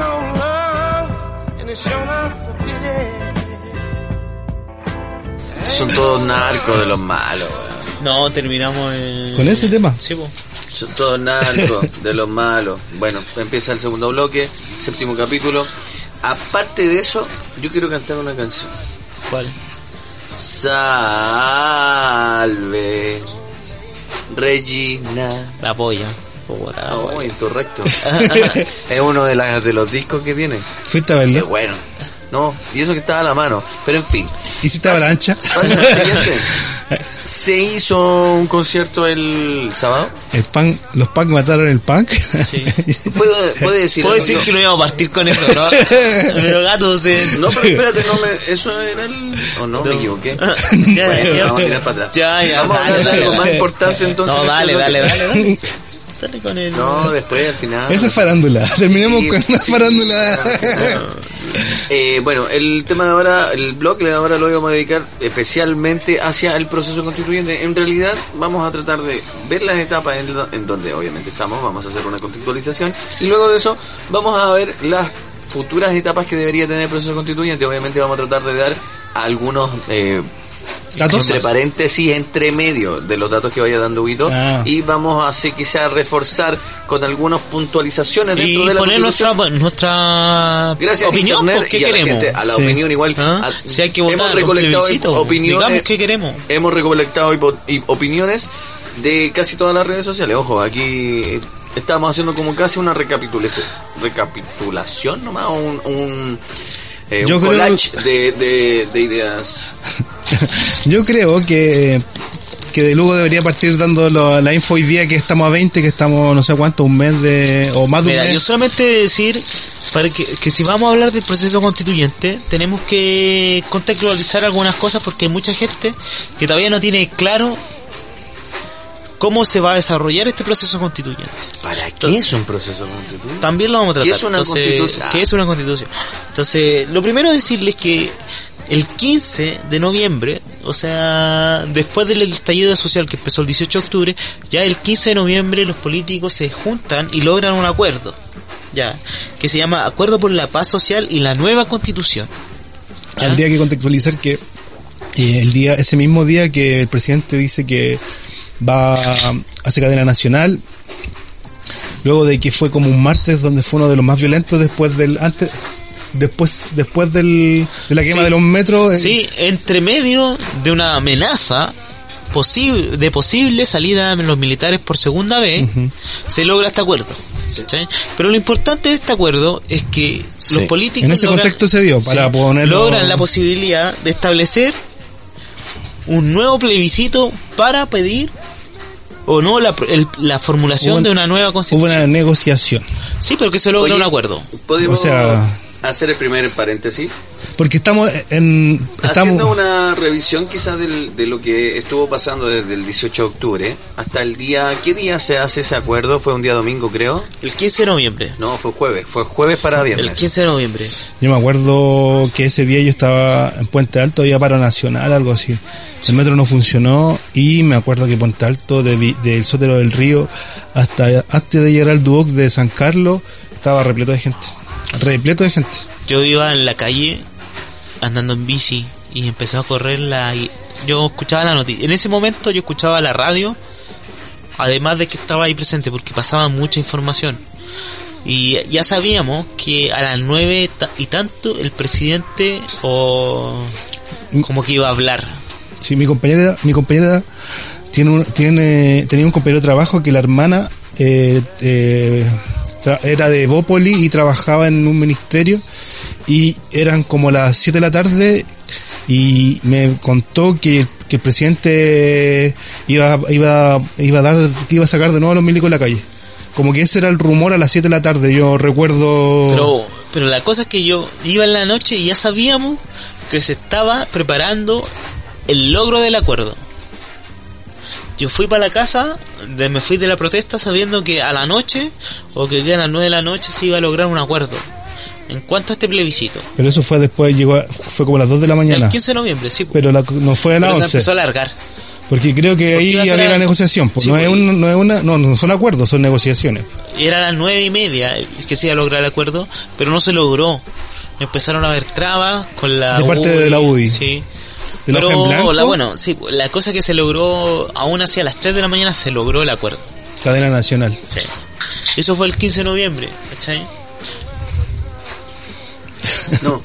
no love, and it's sure not forbidden. Son todos narcos de los malos, weón. No, terminamos el... Con ese tema. Sí, po. Son todos narcos de los malos. Bueno, empieza el segundo bloque, séptimo capítulo. Aparte de eso, yo quiero cantar una canción. ¿Cuál? Salve Regina. La polla. Oh, polla. incorrecto. es uno de, las de los discos que tiene. Fuiste a Qué verlo. bueno. No, y eso que estaba a la mano. Pero en fin. Hiciste avalancha. Lo siguiente. Se hizo un concierto el sábado. El punk, los punk mataron el punk. Sí. ¿Puedo, puede decir Puedo decir No. que no íbamos a partir con eso, ¿no? Pero gato, se... No, pero espérate, no me, eso era el... ¿O no? Me equivoqué. Ya, Bueno, ya, vamos a tirar para atrás. Ya, ya, Vamos a dale, hablar de algo más importante entonces. No, dale, dale, dale, dale. Dale con el... No, después al final. Esa es farándula. Terminemos Sí, con una sí. farándula. Eh, bueno, el tema de ahora, el blog de ahora lo vamos a dedicar especialmente hacia el proceso constituyente. En realidad vamos a tratar de ver las etapas en, lo- en donde obviamente estamos, vamos a hacer una contextualización y luego de eso vamos a ver las futuras etapas que debería tener el proceso constituyente. Obviamente vamos a tratar de dar algunos... eh, ¿Datos? entre paréntesis, entre medio de los datos que vaya dando Huito, Ah. y vamos a así quizás reforzar con algunas puntualizaciones Y dentro de la poner nuestra, nuestra Gracias opinión, Internet pues, ¿qué y a la queremos? gente, a la Sí. opinión igual. ¿Ah? a- Si hay que hemos votar, un recolectado plebiscito, opiniones, digamos qué queremos. hemos recolectado opiniones de casi todas las redes sociales. Ojo, aquí estamos haciendo como casi una recapitulación, recapitulación nomás, un, un, eh, un collage de, de, de ideas. Yo creo que que de luego debería partir dando lo- la info hoy día que estamos a 20, que estamos no sé cuánto, un mes de o más de Mira, un yo mes. solamente decir para que, que si vamos a hablar del proceso constituyente, tenemos que contextualizar algunas cosas porque hay mucha gente que todavía no tiene claro cómo se va a desarrollar este proceso constituyente. ¿Para qué es un proceso constituyente? También lo vamos a ¿Qué tratar. es una Entonces, constitución? ¿Qué es una constitución? Entonces, lo primero es decirles que el 15 de noviembre, o sea, después del estallido social que empezó el 18 de octubre, ya el 15 de noviembre los políticos se juntan y logran un acuerdo, ya, que se llama Acuerdo por la Paz Social y la Nueva Constitución. ¿ya? Habría que contextualizar que eh, el día ese mismo día que el presidente dice que va a hacer cadena nacional luego de que fue como un martes donde fue uno de los más violentos después del antes después después del, de la quema Sí. de los metros eh, Sí, entre medio de una amenaza posible de posible salida de los militares por segunda vez, se logra este acuerdo. ¿cachai? Pero lo importante de este acuerdo es que los políticos En ese logran- contexto se dio, para sí, ponerlo- logran la posibilidad de establecer un nuevo plebiscito para pedir o no la, el- la formulación de una nueva hubo constitución. una negociación Sí, pero que se logra Oye, un acuerdo. ¿Podemos O sea- hacer el primer paréntesis? porque estamos en Haciendo estamos una revisión quizás del- de lo que estuvo pasando desde el 18 de octubre hasta el día... ¿Qué día se hace ese acuerdo? ¿Fue un día domingo, creo? El 15 de noviembre. No, fue jueves. Fue jueves para viernes. El 15 de noviembre. Yo me acuerdo que ese día yo estaba en Puente Alto, había paro nacional, algo así. El metro no funcionó y me acuerdo que Puente Alto, de Vi- del Sótero del Río hasta antes de llegar al Duoc de San Carlos, estaba repleto de gente. Repleto de gente. Yo iba en la calle andando en bici y empecé a correr la... Yo escuchaba la noticia. En ese momento yo escuchaba la radio, además de que estaba ahí presente porque pasaba mucha información. Y ya sabíamos que a las nueve y tanto el presidente o como que iba a hablar. Sí, mi compañera, mi compañera tiene un, tiene, tenía un compañero de trabajo que la hermana eh, eh, era de Bópoli y trabajaba en un ministerio y eran como las 7 de la tarde y me contó que, que el presidente iba, iba, iba a dar, que iba a sacar de nuevo a los milicos en la calle. Como que ese era el rumor a las 7 de la tarde, yo recuerdo... Pero, pero la cosa es que yo iba en la noche y ya sabíamos que se estaba preparando el logro del acuerdo. Yo fui para la casa, de, me fui de la protesta sabiendo que a la noche, o que el día a las 9 de la noche se iba a lograr un acuerdo. En cuanto a este plebiscito. Pero eso fue después, llegó, a- fue como a las 2 de la mañana. El 15 de noviembre, sí. Pero la, no fue a pero las se 11. empezó a alargar. Porque creo que Porque ahí había la negociación, pues Sí, no, es porque- un, no es una, no, no son acuerdos, son negociaciones. Era a las nueve y media que se iba a lograr el acuerdo, pero no se logró. Empezaron a haber trabas con la De parte de la UDI. Sí. ¿De la pero hoja en blanco? la, bueno, sí, la cosa que se logró, aún así a las 3 de la mañana se logró el acuerdo. Cadena nacional. Sí. Eso fue el 15 de noviembre, ¿cachai? No.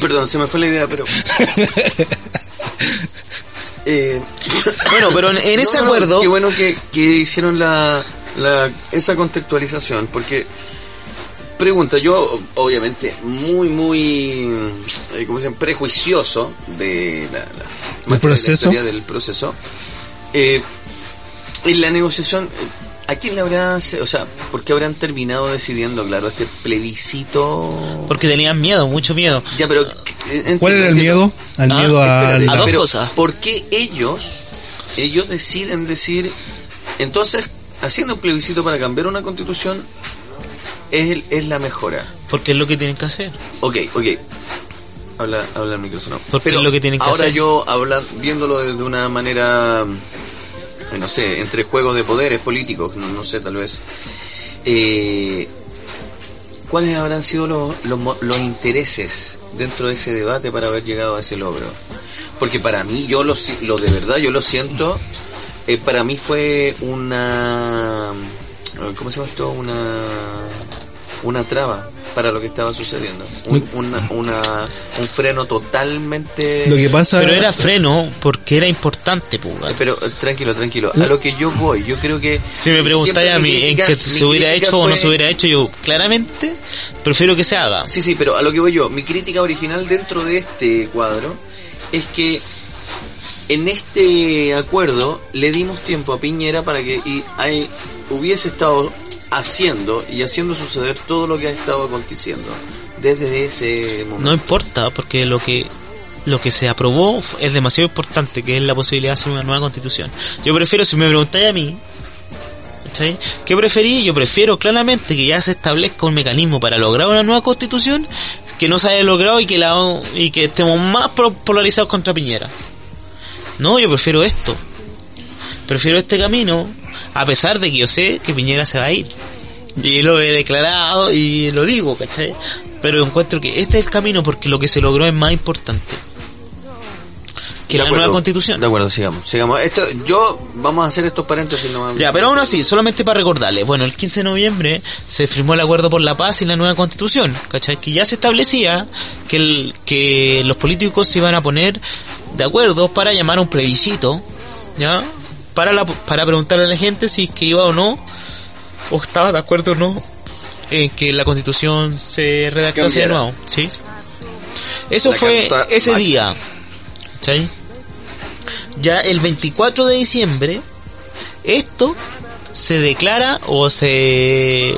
Perdón, se me fue la idea, pero... Eh, Bueno, pero en, ese no, no, acuerdo, Qué bueno que, que hicieron la, la, esa contextualización, porque... Pregunta, yo obviamente muy, muy, eh, ¿cómo se llama? Prejuicioso de la, la materia de la proceso? historia del proceso. Eh, en la negociación, ¿a quién le habrá, o sea, por qué habrán terminado decidiendo, claro, este plebiscito? porque tenían miedo, mucho miedo. Ya, pero... eh, ¿Cuál era el miedo? Al Ah, miedo a... Espérate, a dos pero cosas. ¿Por qué ellos, ellos deciden decir, entonces, haciendo un plebiscito para cambiar una constitución es, el- es la mejora? Porque es lo que tienen que hacer. Ok, ok. Habla, habla el micrófono. Porque es lo que tienen que ahora hacer. yo, habla, viéndolo desde una manera, eh, no sé, entre juegos de poderes políticos, no, no sé, tal vez. Eh, ¿cuáles habrán sido los, los, los intereses dentro de ese debate para haber llegado a ese logro? Porque para mí, yo lo, lo de verdad, yo lo siento, eh, para mí fue una... ¿Cómo se llama esto? Una, una traba para lo que estaba sucediendo. Un, una- una- un freno totalmente... Lo que pasa Pero era freno porque era importante, pues. Pero eh, tranquilo, tranquilo. A lo que yo voy, yo creo que. Si me preguntáis a mi mí en que se hubiera hecho o no se hubiera hecho, yo claramente prefiero que se haga. Sí, sí, pero a lo que voy yo, mi crítica original dentro de este cuadro es que en este acuerdo le dimos tiempo a Piñera para que y, hay- hubiese estado haciendo y haciendo suceder todo lo que ha estado aconteciendo desde ese momento. No importa, porque lo que lo que se aprobó es demasiado importante, que es la posibilidad de hacer una nueva constitución. Yo prefiero, si me preguntáis a mí, ¿cachai? ¿qué preferí? Yo prefiero claramente que ya se establezca un mecanismo para lograr una nueva constitución que no se haya logrado y que la y que estemos más polarizados contra Piñera. No, yo prefiero esto. Prefiero este camino, a pesar de que yo sé que Piñera se va a ir. Y lo he declarado y lo digo, ¿cachai? Pero encuentro que este es el camino porque lo que se logró es más importante que De la acuerdo, nueva constitución. De acuerdo, sigamos. sigamos. Esto, yo vamos a hacer estos paréntesis. No, Ya, pero aún así, solamente para recordarles, bueno, el 15 de noviembre se firmó el acuerdo por la paz y la nueva constitución, ¿cachai? Que ya se establecía que, el, que los políticos se iban a poner de acuerdo para llamar a un plebiscito, ¿ya? Para, la, para preguntarle a la gente si es que iba o no, o estaba de acuerdo o no, en que la constitución se redactase de nuevo, ¿sí? Eso La fue ese día, ¿cachai? Ya el 24 de diciembre, esto se declara o se,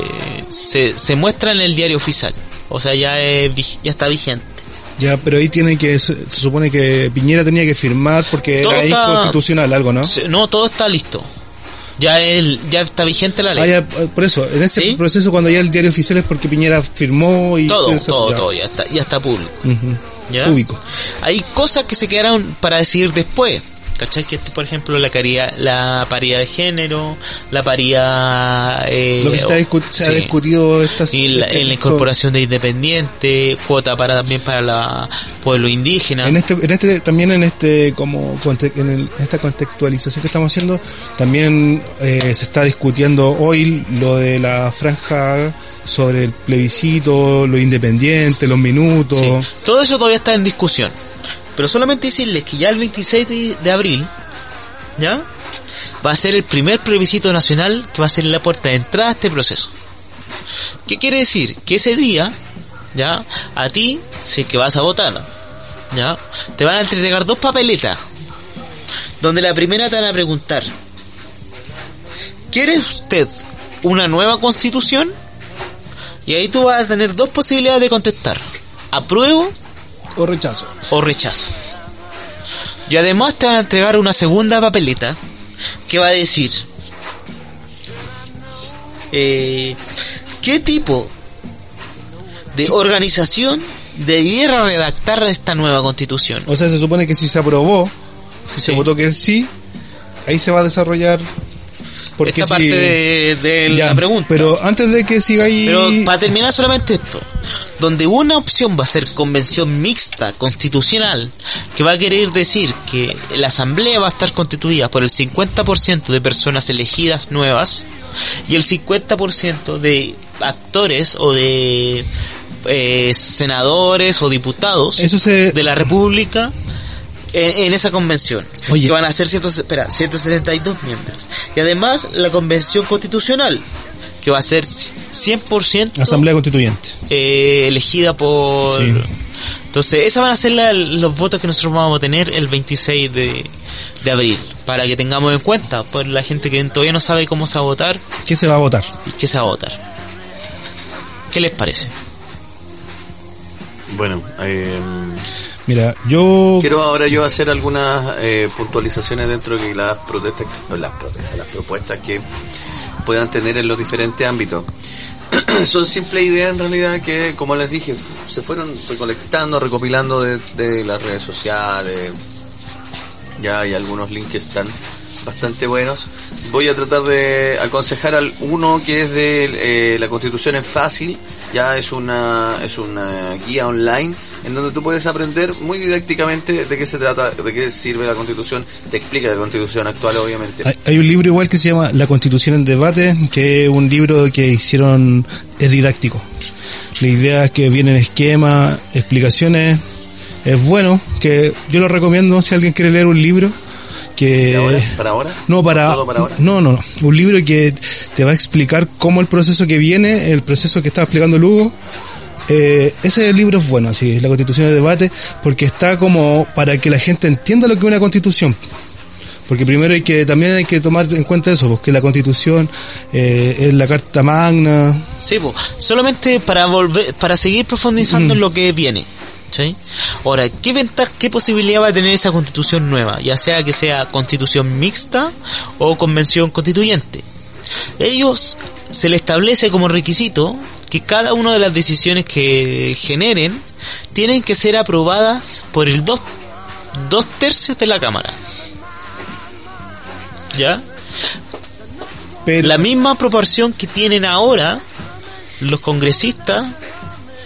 se, se muestra en el diario oficial. O sea, ya, es ya está vigente. Ya, pero ahí tiene que, se, se supone que Piñera tenía que firmar porque Todo era está- inconstitucional algo, ¿no? No, todo está listo. Ya, el, ya está vigente la Ah, ley. ya, por eso, en ese ¿Sí? proceso cuando ya el diario oficial es porque Piñera firmó y... todo, se- todo, ya. todo, ya está, ya está público. Público. Hay cosas que se quedaron para decidir después. ¿Cachai? Que, por ejemplo, la, caridad, la paridad de género, la paridad... Eh, Lo que se, está discu- se ha discutido estas... y la, este- en la incorporación de independiente, cuota para también para la pueblo indígena. En este, en este, también en este, como, en, el- en esta contextualización que estamos haciendo, también eh, se está discutiendo hoy lo de la franja sobre el plebiscito, lo independiente, los minutos. Sí. Todo eso todavía está en discusión. Pero solamente decirles que ya el 26 de, abril, ¿ya? Va a ser el primer plebiscito nacional que va a ser la puerta de entrada a este proceso. ¿Qué quiere decir? Que ese día, ¿ya? A ti, si es que vas a votar, ¿ya? Te van a entregar dos papeletas. Donde la primera te van a preguntar, ¿quiere usted una nueva constitución? Y ahí tú vas a tener dos posibilidades de contestar. Apruebo O rechazo. o rechazo. Y además te van a entregar una segunda papeleta que va a decir eh, qué tipo de organización debiera redactar esta nueva constitución. O sea, se supone que si se aprobó, si se votó que sí, ahí se va a desarrollar. Porque Esta si- parte de, de Ya, la pregunta. Pero antes de que siga ahí. Pero para terminar solamente esto, donde una opción va a ser convención mixta constitucional, que va a querer decir que la asamblea va a estar constituida por el 50% de personas elegidas nuevas y el 50% de actores o de eh, senadores o diputados Eso se. de la República en, en esa convención. Oye. Que van a ser ciento- espera, 172 miembros. Y además la convención constitucional, que va a ser 100% Asamblea Constituyente. eh, elegida por... Sí. Entonces, esos van a ser la- los votos que nosotros vamos a tener el 26 de, de abril. Para que tengamos en cuenta, por la gente que todavía no sabe cómo se va a votar ¿Qué se va a votar? y qué se va a votar. ¿Qué les parece? Bueno, eh, Mira, yo. quiero ahora yo hacer algunas eh, puntualizaciones dentro de las protestas, las protestas, las propuestas que puedan tener en los diferentes ámbitos. Son simples ideas en realidad que, como les dije, se fueron recolectando, recopilando de, de las redes sociales. Ya hay algunos links que están bastante buenos. Voy a tratar de aconsejar al uno que es de eh, la constitución es fácil ya es una es una guía online en donde tú puedes aprender muy didácticamente de qué se trata, de qué sirve la Constitución, te explica la Constitución actual obviamente. Hay, hay un libro igual que se llama La Constitución en Debate, que es un libro que hicieron, es didáctico. La idea es que vienen esquemas, explicaciones, es bueno, que yo lo recomiendo si alguien quiere leer un libro, que... ¿Para ahora? No, para, ¿Todo para ahora? no, no, no. Un libro que te va a explicar cómo el proceso que viene, el proceso que estaba explicando Lugo, eh, ese libro es bueno, así, la constitución de debate, porque está como para que la gente entienda lo que es una constitución. Porque primero hay que, también hay que tomar en cuenta eso, porque la constitución eh, es la carta magna. Sí, po. solamente para volver, para seguir profundizando en lo que viene. ¿sí? Ahora, ¿qué ventaja, qué posibilidad va a tener esa constitución nueva? Ya sea que sea constitución mixta o convención constituyente. Ellos se le establece como requisito que cada una de las decisiones que generen tienen que ser aprobadas por el dos, dos tercios de la Cámara. ¿Ya? Pero, la misma proporción que tienen ahora los congresistas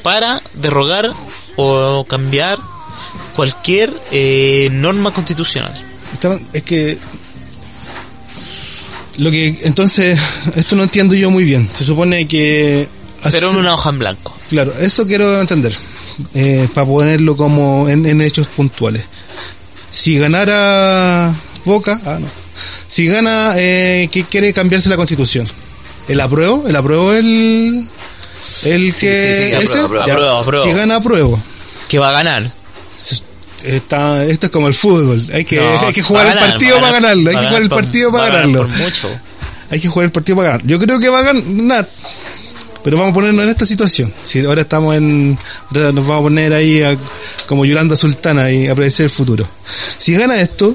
para derrogar o cambiar cualquier eh, norma constitucional. Es que lo que entonces esto no entiendo yo muy bien se supone que Pero en una hoja en blanco. claro eso quiero entender eh, para ponerlo como en, en hechos puntuales si ganara Boca ah no si gana eh, que quiere cambiarse la constitución el apruebo el apruebo el el Sí, que sí, sí, apruebo, ese apruebo. Apruebo, apruebo. si gana apruebo Que va a ganar. Está, esto es como el fútbol. Hay que, No, hay que jugar a el ganar, partido para ganar, ganarlo. Hay que jugar el ganar partido para ganar ganarlo. Mucho. Hay que jugar el partido para ganar. Yo creo que va a ganar. Pero vamos a ponernos en esta situación. Si ahora estamos en, nos vamos a poner ahí a- como Yolanda Sultana y a predecir el futuro. Si gana esto,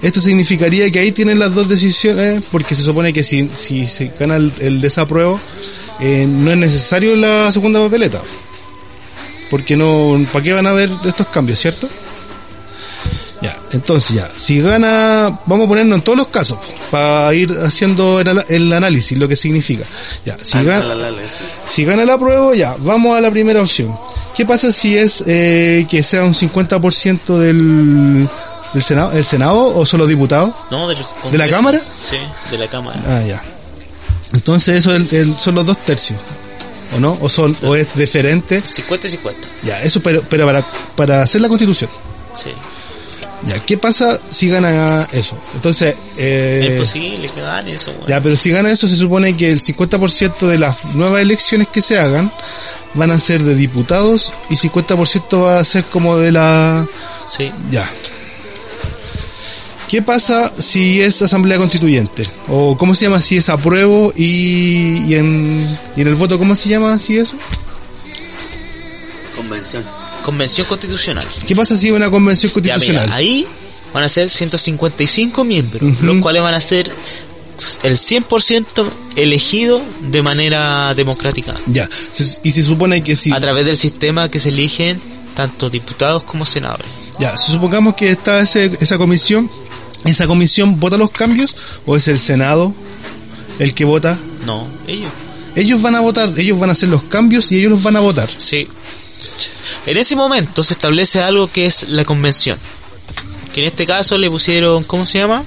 esto significaría que ahí tienen las dos decisiones, porque se supone que si, si se gana el, el desapruebo, eh, no es necesario la segunda papeleta. Porque no, ¿para qué van a haber estos cambios, cierto? Ya, entonces ya, si gana, vamos a ponernos en todos los casos, para ir haciendo el, análisis, lo que significa. Ya, si Ah, gana, la, si gana la prueba, ya, vamos a la primera opción. ¿Qué pasa si es eh, que sea un 50% del, del Senado, el Senado o solo diputados? ¿No? Del ¿De la. Cámara? Sí, de la Cámara. Ah, ya. Entonces eso el- el- son los dos tercios, ¿o no? ¿O, son, o es diferente? 50 y 50. Ya, eso pero, pero para, para hacer la constitución. Sí. Ya, ¿qué pasa si gana eso? Entonces, eh, es imposible que gane eso, weón. Ya, pero si gana eso, se supone que el 50% de las nuevas elecciones que se hagan van a ser de diputados y 50% va a ser como de la... Sí. Ya. ¿Qué pasa si es asamblea constituyente? ¿O cómo se llama si es apruebo y, y, en, y en el voto cómo se llama si eso? Convención. Convención Constitucional. ¿Qué pasa si una convención Ya, constitucional? mira, ahí van a ser 155 miembros, Ujú. los cuales van a ser el 100% elegido de manera democrática. Ya, y se supone que si... A través del sistema que se eligen tanto diputados como senadores. Ya, supongamos que está ese, esa comisión, ¿esa comisión vota los cambios o es el Senado el que vota? No, ellos. Ellos van a votar, ellos van a hacer los cambios y ellos los van a votar. Sí. En ese momento se establece algo que es la convención. Que en este caso le pusieron, ¿cómo se llama?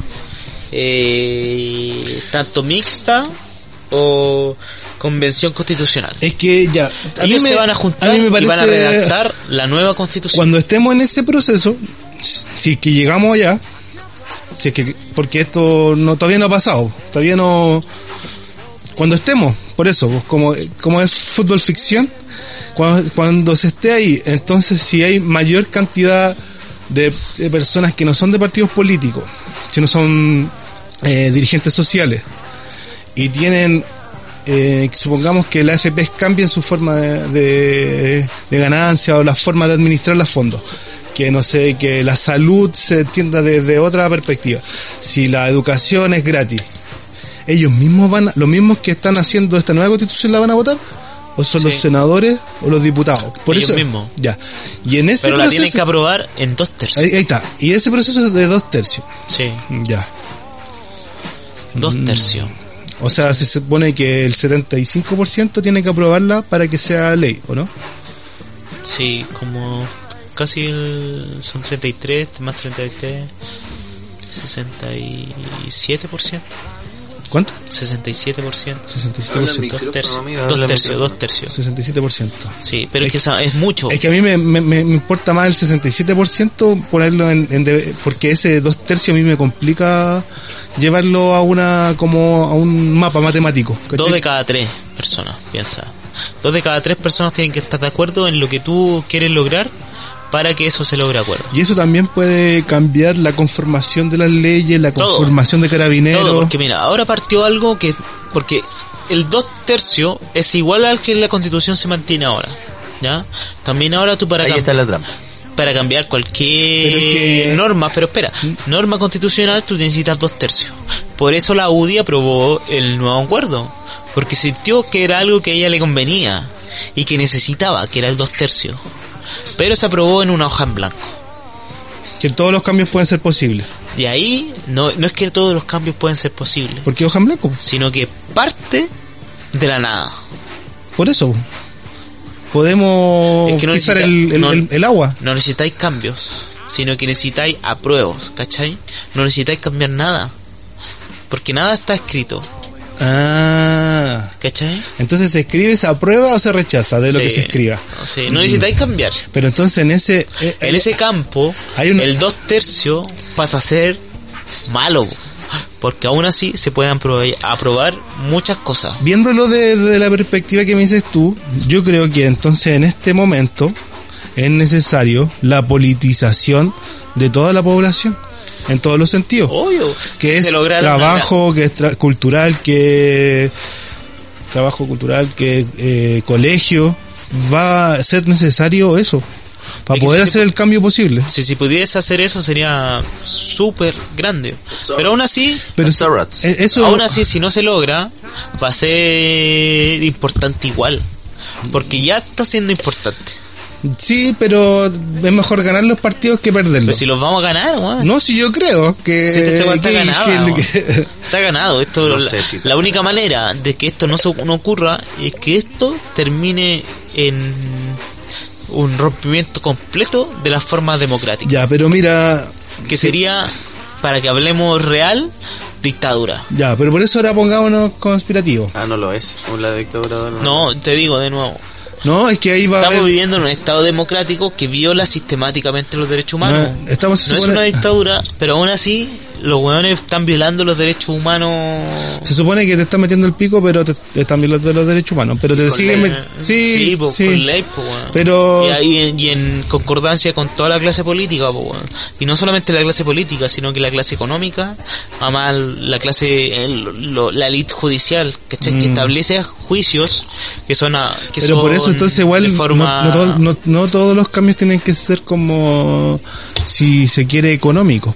Eh, tanto mixta o convención constitucional. Es que ya, a mí Ellos me- se van a juntar a mí me y van a redactar la nueva constitución. Cuando estemos en ese proceso, si es que llegamos allá, si es que, porque esto no, todavía no ha pasado, todavía no, cuando estemos, por eso, pues, como, como es fútbol ficción, cuando, se esté ahí, entonces si hay mayor cantidad de, personas que no son de partidos políticos, si no son eh, dirigentes sociales, y tienen, eh, supongamos que la AFP cambien su forma de, de, de ganancia o la forma de administrar los fondos. Que no sé, que la salud se entienda desde otra perspectiva. Si la educación es gratis, ellos mismos van, los mismos que están haciendo esta nueva constitución la van a votar, o son Sí. los senadores o los diputados. Por Ellos eso, mismos. ya. Y en ese Pero la tienen proceso, que aprobar en dos tercios. ahí, ahí está. Y ese proceso es de dos tercios. Sí, Ya. dos Mm. tercios. O sea, se supone que el 75% tiene que aprobarla para que sea ley, ¿o no? Sí, como casi el, son 33 más 33, 67%. ¿Cuánto? 67%. Habla el 67%. micrófono, Tercio, amigo, habla dos tercios, dos tercios. 67%. Sí, pero es que es mucho. Es que a mí me, me, me- importa más el 67% ponerlo en, en de- porque ese dos tercios a mí me complica llevarlo a una como a un mapa matemático. ¿cachai? Dos de cada tres personas, piensa. Dos de cada tres personas tienen que estar de acuerdo en lo que tú quieres lograr para que eso se logre acuerdo. Y eso también puede cambiar la conformación de las leyes, la Todo. conformación de carabineros. Todo, porque mira, ahora partió algo que... Porque el dos tercios es igual al que en la constitución se mantiene ahora. ¿Ya? También ahora tú para, Ahí está la trampa. para cambiar cualquier Pero es que- norma, pero espera, norma constitucional tú necesitas dos tercios. Por eso la UDI aprobó el nuevo acuerdo, porque sintió que era algo que a ella le convenía y que necesitaba, que era el dos tercios. Pero se aprobó en una hoja en blanco. Que todos los cambios pueden ser posibles. De ahí, no, no es que todos los cambios pueden ser posibles, ¿Por qué hoja en blanco? sino que parte de la nada. Por eso. Podemos Es que no pisar necesita- el, el- no- el- el agua. No necesitáis cambios, sino que necesitáis apruebos, ¿cachai? No necesitáis cambiar nada, porque nada está escrito, Ah. ¿cachai? Entonces se escribe, se aprueba o se rechaza de lo Sí. que se escriba. Sí, no necesitáis cambiar. Pero entonces en ese... eh, En ese campo, Hay un- el dos tercios pasa a ser malo, porque aún así se pueden aprobar muchas cosas. Viéndolo de- desde la perspectiva que me dices tú, yo creo que entonces en este momento es necesario la politización de toda la población, en todos los sentidos. Obvio, que si es se trabajo, que es tra- cultural, que trabajo cultural, que eh, colegio, va a ser necesario eso para poder si hacer el cambio posible. Si, si pudiese hacer eso sería súper grande. Pero aún así, Pero eh, eso aún así si no se logra, va a ser importante igual. Porque ya está siendo importante. Sí, pero es mejor ganar los partidos que Pero perderlos. si los vamos a ganar, weón. No, si yo creo que, Si este tema está que- ganado, que- weón. que- Está ganado. Esto, No la, sé si- la única manera de que esto no, se, no ocurra es que esto termine en un rompimiento completo de las formas democráticas. ya, pero mira, Que sería, para que hablemos real, dictadura. ya, pero por eso ahora pongámonos conspirativos. Ah, no lo es. La dictadura no. No, te digo de nuevo. No, es que ahí va a Estamos haber- viviendo en un estado democrático que viola sistemáticamente los derechos humanos. No, estamos- No es una dictadura, pero aún así los hueones están violando los derechos humanos. Se supone que te están metiendo el pico, pero te, te están violando los derechos humanos. Pero te siguen ley. met- Sí, sí, po, sí. con ley, po, weón. Pero- Y, ahí en, y en concordancia con toda la clase política, po, weón. Y no solamente la clase política, sino que la clase económica, además la clase, el- lo- la elite judicial, ¿cachai? Que Mm. establece juicios que son a, que Pero por son eso entonces igual no, no todo- no- no todos los cambios tienen que ser como si se quiere económico.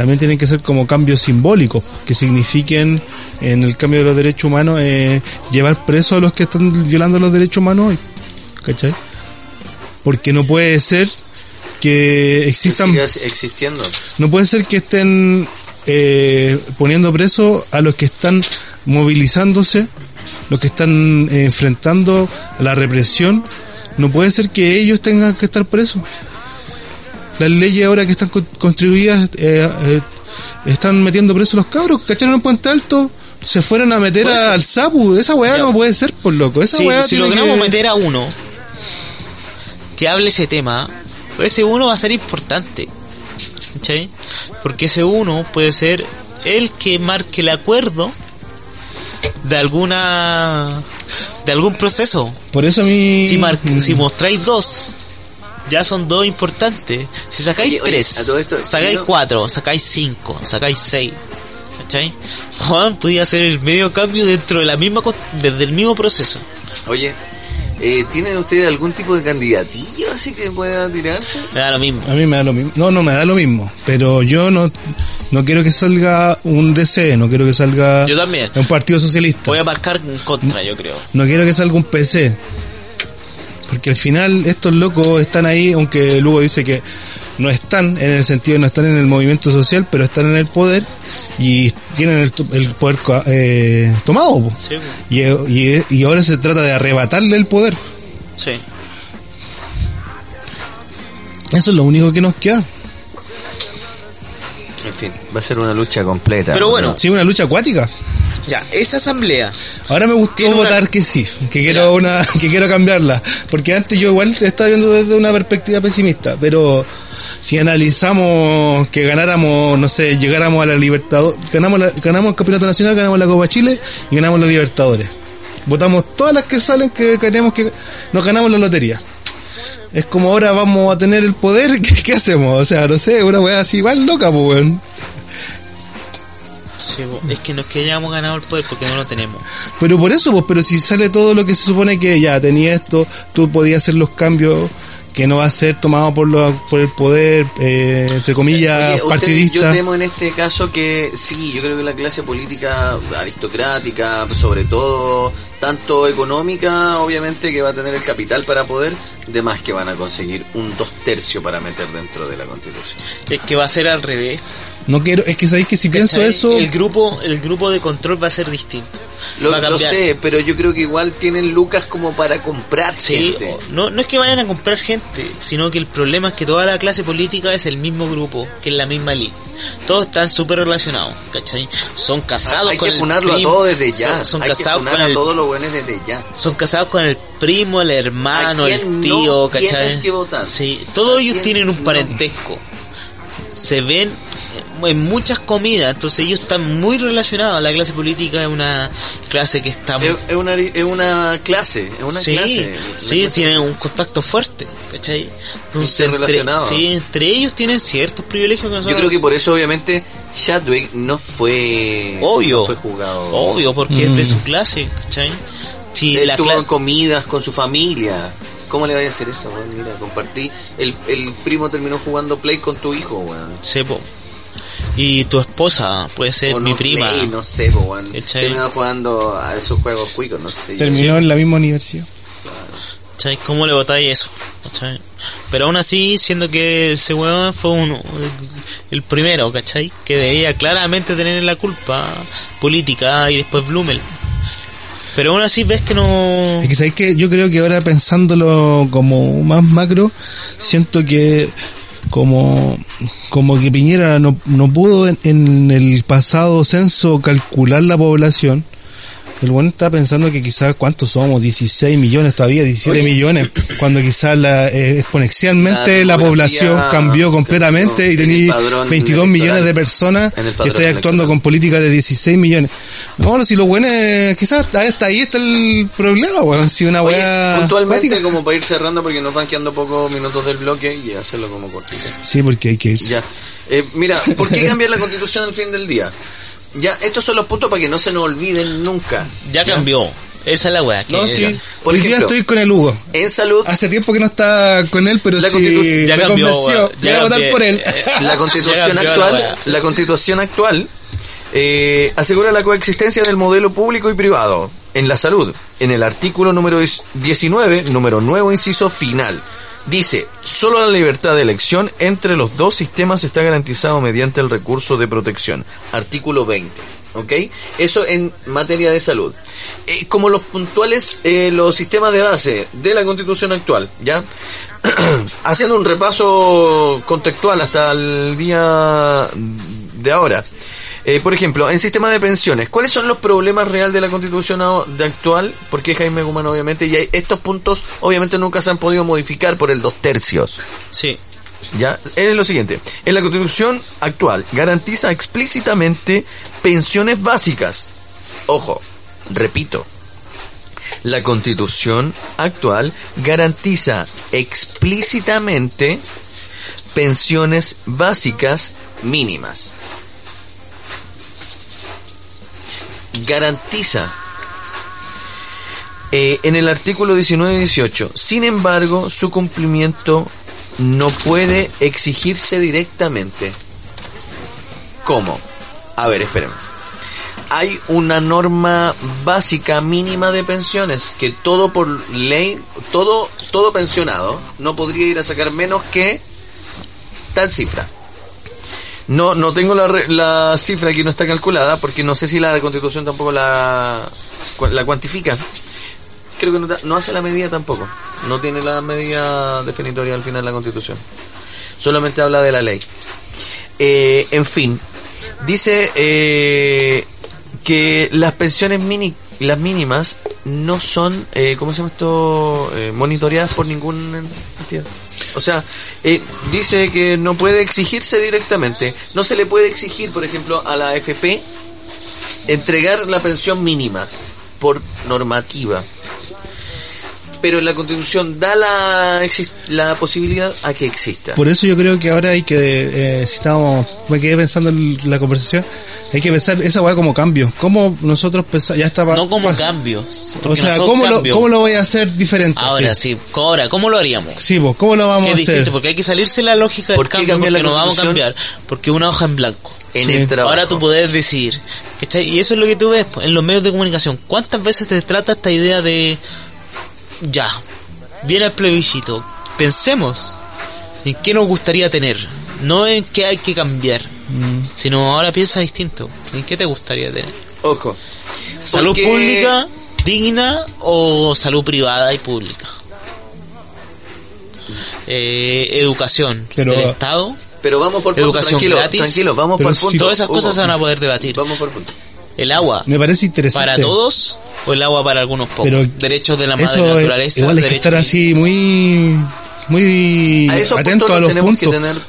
También tienen que ser como cambios simbólicos que signifiquen en el cambio de los derechos humanos eh, llevar presos a los que están violando los derechos humanos hoy. ¿Cachai? Porque no puede ser que existan existiendo. no puede ser que estén eh, poniendo preso a los que están movilizándose, los que están eh, enfrentando la represión. No puede ser que ellos tengan que estar presos. Las leyes ahora que están con- construidas eh, eh, están metiendo presos los cabros, ¿cacharon en Puente Alto? Se fueron a meter al sapu. Esa weá Ya. no puede ser, por loco. Esa si, weá si logramos que- meter a uno que hable ese tema, ese uno va a ser importante. ¿cachai? Porque ese uno puede ser el que marque el acuerdo de alguna de algún proceso. Por eso a mí... Si, mar- Mm. si mostráis dos, ya son dos importantes. Si sacáis Oye, tres, esto, sacáis cuatro, sacáis cinco, sacáis seis. ¿Cachai? Juan podía hacer el medio cambio dentro de la misma co- desde el mismo proceso. Oye, eh, ¿tienen ustedes algún tipo de candidatillo así que pueda tirarse? Me da lo mismo. A mí me da lo mismo. No, no me da lo mismo. Pero yo no, no quiero que salga un DC, no quiero que salga Yo también. un partido socialista. Voy a marcar en contra, yo creo. No quiero que salga un PC. Porque al final estos locos están ahí, aunque luego dice que no están en el sentido de no están en el movimiento social, pero están en el poder y tienen el, el poder eh, tomado. Sí. Y, y, y ahora se trata de arrebatarle el poder. sí. Eso es lo único que nos queda. En fin, va a ser una lucha completa. Pero bueno. Sí, una lucha acuática. Ya, esa asamblea. Ahora me gustó una- votar que sí, que quiero una, que quiero cambiarla, porque antes yo igual estaba viendo desde una perspectiva pesimista, pero si analizamos que ganáramos, no sé, llegáramos a la Libertadores, ganamos la- ganamos el Campeonato Nacional, ganamos la Copa Chile y ganamos la Libertadores. Votamos todas las que salen que queremos que nos ganamos la lotería. Es como ahora vamos a tener el poder, ¿qué, qué hacemos? O sea, no sé, una weá así igual loca, pues weón. Sí, es que no es que hayamos ganado el poder porque no lo tenemos. Pero por eso, pues, pero si sale todo lo que se supone que ya tenía esto, tú podías hacer los cambios que no va a ser tomado por lo, por el poder, eh, entre comillas, Oye, usted- Yo partidista. temo en este caso que sí, yo creo que la clase política aristocrática, sobre todo, tanto económica, obviamente, que va a tener el capital para poder, de más que van a conseguir un dos tercios para meter dentro de la constitución. Es que va a ser al revés. No quiero, es que sabéis que si pienso ¿cachai? eso, El grupo, el grupo de control va a ser distinto. Lo, va a lo sé, pero yo creo que igual tienen lucas como para comprar Sí, gente. no, no es que vayan a comprar gente, sino que el problema es que toda la clase política es el mismo grupo, que es la misma elite. Todos están súper relacionados, ¿cachai? Son casados Hay con que el funarlo a primo, todos desde ya. Son, son Hay que casados funar con a el, todos los buenos desde ya. son casados con el primo, el hermano, ¿A el tío, no ¿cachai? tienes que votar? Sí, todos ¿A ellos tienen un no? parentesco. Se ven en muchas comidas, entonces ellos están muy relacionados. La clase política es una clase que está Es, es una, es una clase, es una sí, clase. sí, clase- tienen un contacto fuerte, ¿cachai? Entonces, entre, sí, entre ellos tienen ciertos privilegios que Yo creo que por eso obviamente Chadwick no fue Obvio. no fue jugado. Obvio, porque es de Mm. su clase, ¿cachai? Él la tuvo cla- comidas con su familia. ¿Cómo le vaya a hacer eso? Mira, compartí. El, el primo terminó jugando Play con tu hijo, weón. Sí, po. Y tu esposa puede ser O mi no, prima. Play, no sé. ¿Cachai? Terminó jugando a esos juegos cuicos, no sé. terminó en la misma universidad. ¿Cachai? ¿Cómo le votáis eso? ¿Cachai? Pero aún así, siendo que ese weón fue uno, el, el primero, ¿cachai? Que debía claramente tener la culpa política y después Blumel. Pero aún así ves que no... Es que sabéis que yo creo que ahora pensándolo como más macro, siento que como como que Piñera no, no pudo en, en el pasado censo calcular la población. El bueno está pensando que quizás cuántos somos, 16 millones todavía, 17 Oye. millones, cuando quizás la, eh, exponencialmente La la, población cambió completamente y padrón 22 electoral. millones de personas que están actuando con políticas de 16 millones. No, si lo bueno es, quizás hasta, ahí está el problema, weón, si una Oye, puntualmente, como para ir cerrando, porque nos van quedando pocos minutos del bloque y hacerlo como cortito. Sí, porque hay que irse. Ya. Eh, mira, ¿por qué cambiar la constitución al fin del día? Ya, estos son los puntos para que no se nos olviden nunca. Ya cambió. Esa es la weá. No, sí. Por Hoy día ejemplo, estoy con el Hugo. En salud, Hace tiempo que no está con él, pero La sí ya me cambió, convenció. weón. Voy a votar por él. Eh, la Ya constitución la actual, weá. la constitución actual eh, asegura la coexistencia del modelo público y privado en la salud. En el artículo número 19, número nuevo inciso final, dice, solo la libertad de elección entre los dos sistemas está garantizado mediante el recurso de protección. Artículo 20. ¿Ok? Eso en materia de salud. Eh, como los puntuales, eh, los sistemas de base de la constitución actual, ¿ya? Haciendo un repaso contextual hasta el día de ahora. Eh, por ejemplo, en sistema de pensiones, ¿cuáles son los problemas reales de la constitución de actual? Porque Jaime Guzmán, obviamente, y hay- estos puntos obviamente nunca se han podido modificar por el dos tercios. Sí. ¿Ya? Es lo siguiente. En la constitución actual garantiza explícitamente pensiones básicas. Ojo, repito. La constitución actual garantiza explícitamente pensiones básicas mínimas. Garantiza eh, en el artículo 19 y 18. Sin embargo, su cumplimiento no puede exigirse directamente. ¿Cómo? A ver, esperen. Hay una norma básica mínima de pensiones que todo por ley, todo todo pensionado no podría ir a sacar menos que tal cifra. No, no tengo la, la cifra que no está calculada porque no sé si la de constitución tampoco la, la cuantifica. Creo que no, no hace la medida tampoco. No tiene la medida definitoria al final la constitución. Solamente habla de la ley. Eh, en fin, dice eh, que las pensiones mini, las mínimas no son, eh, ¿cómo se llama esto? Eh, monitoreadas por ningún entidad. O sea, eh, dice que no puede exigirse directamente. No se le puede exigir, por ejemplo, a la AFP entregar la pensión mínima por normativa. Pero la Constitución da la, la posibilidad a que exista. Por eso yo creo que ahora hay que, eh, si estábamos, me quedé pensando en la conversación, hay que pensar esa weá como cambio. ¿Cómo nosotros pensamos, ya estaba... No como pa- cambios. O sea, no ¿cómo lo. ¿cómo lo voy a hacer diferente? Ahora sí. ahora, ¿cómo lo haríamos? Sí, vos, ¿cómo lo Que vamos es a hacer? distinto, porque hay que salirse la lógica del ¿Por qué cambio, porque la no vamos a cambiar, porque una hoja en blanco. en Sí. el trabajo. Ahora tú puedes decir, ¿cachai? Y eso es lo que tú ves pues, en los medios de comunicación. ¿Cuántas veces te trata esta idea de, ya, viene el plebiscito, pensemos en qué nos gustaría tener, no en qué hay que cambiar, Mm. sino ahora piensa distinto, en qué te gustaría tener. Ojo. ¿Salud Porque- pública, digna o salud privada y pública? Eh, educación Pero- del Estado, Pero vamos por punto. Educación Tranquilo, gratis. tranquilo, vamos Pero por punto. todas esas Hugo, cosas se van a poder debatir. Vamos por punto. El agua, Me parece interesante. para todos o el agua para algunos pocos. Pero derechos de la madre es- naturaleza. igual hay que estar así muy muy A atento puntos a los tenemos que puntos. tener-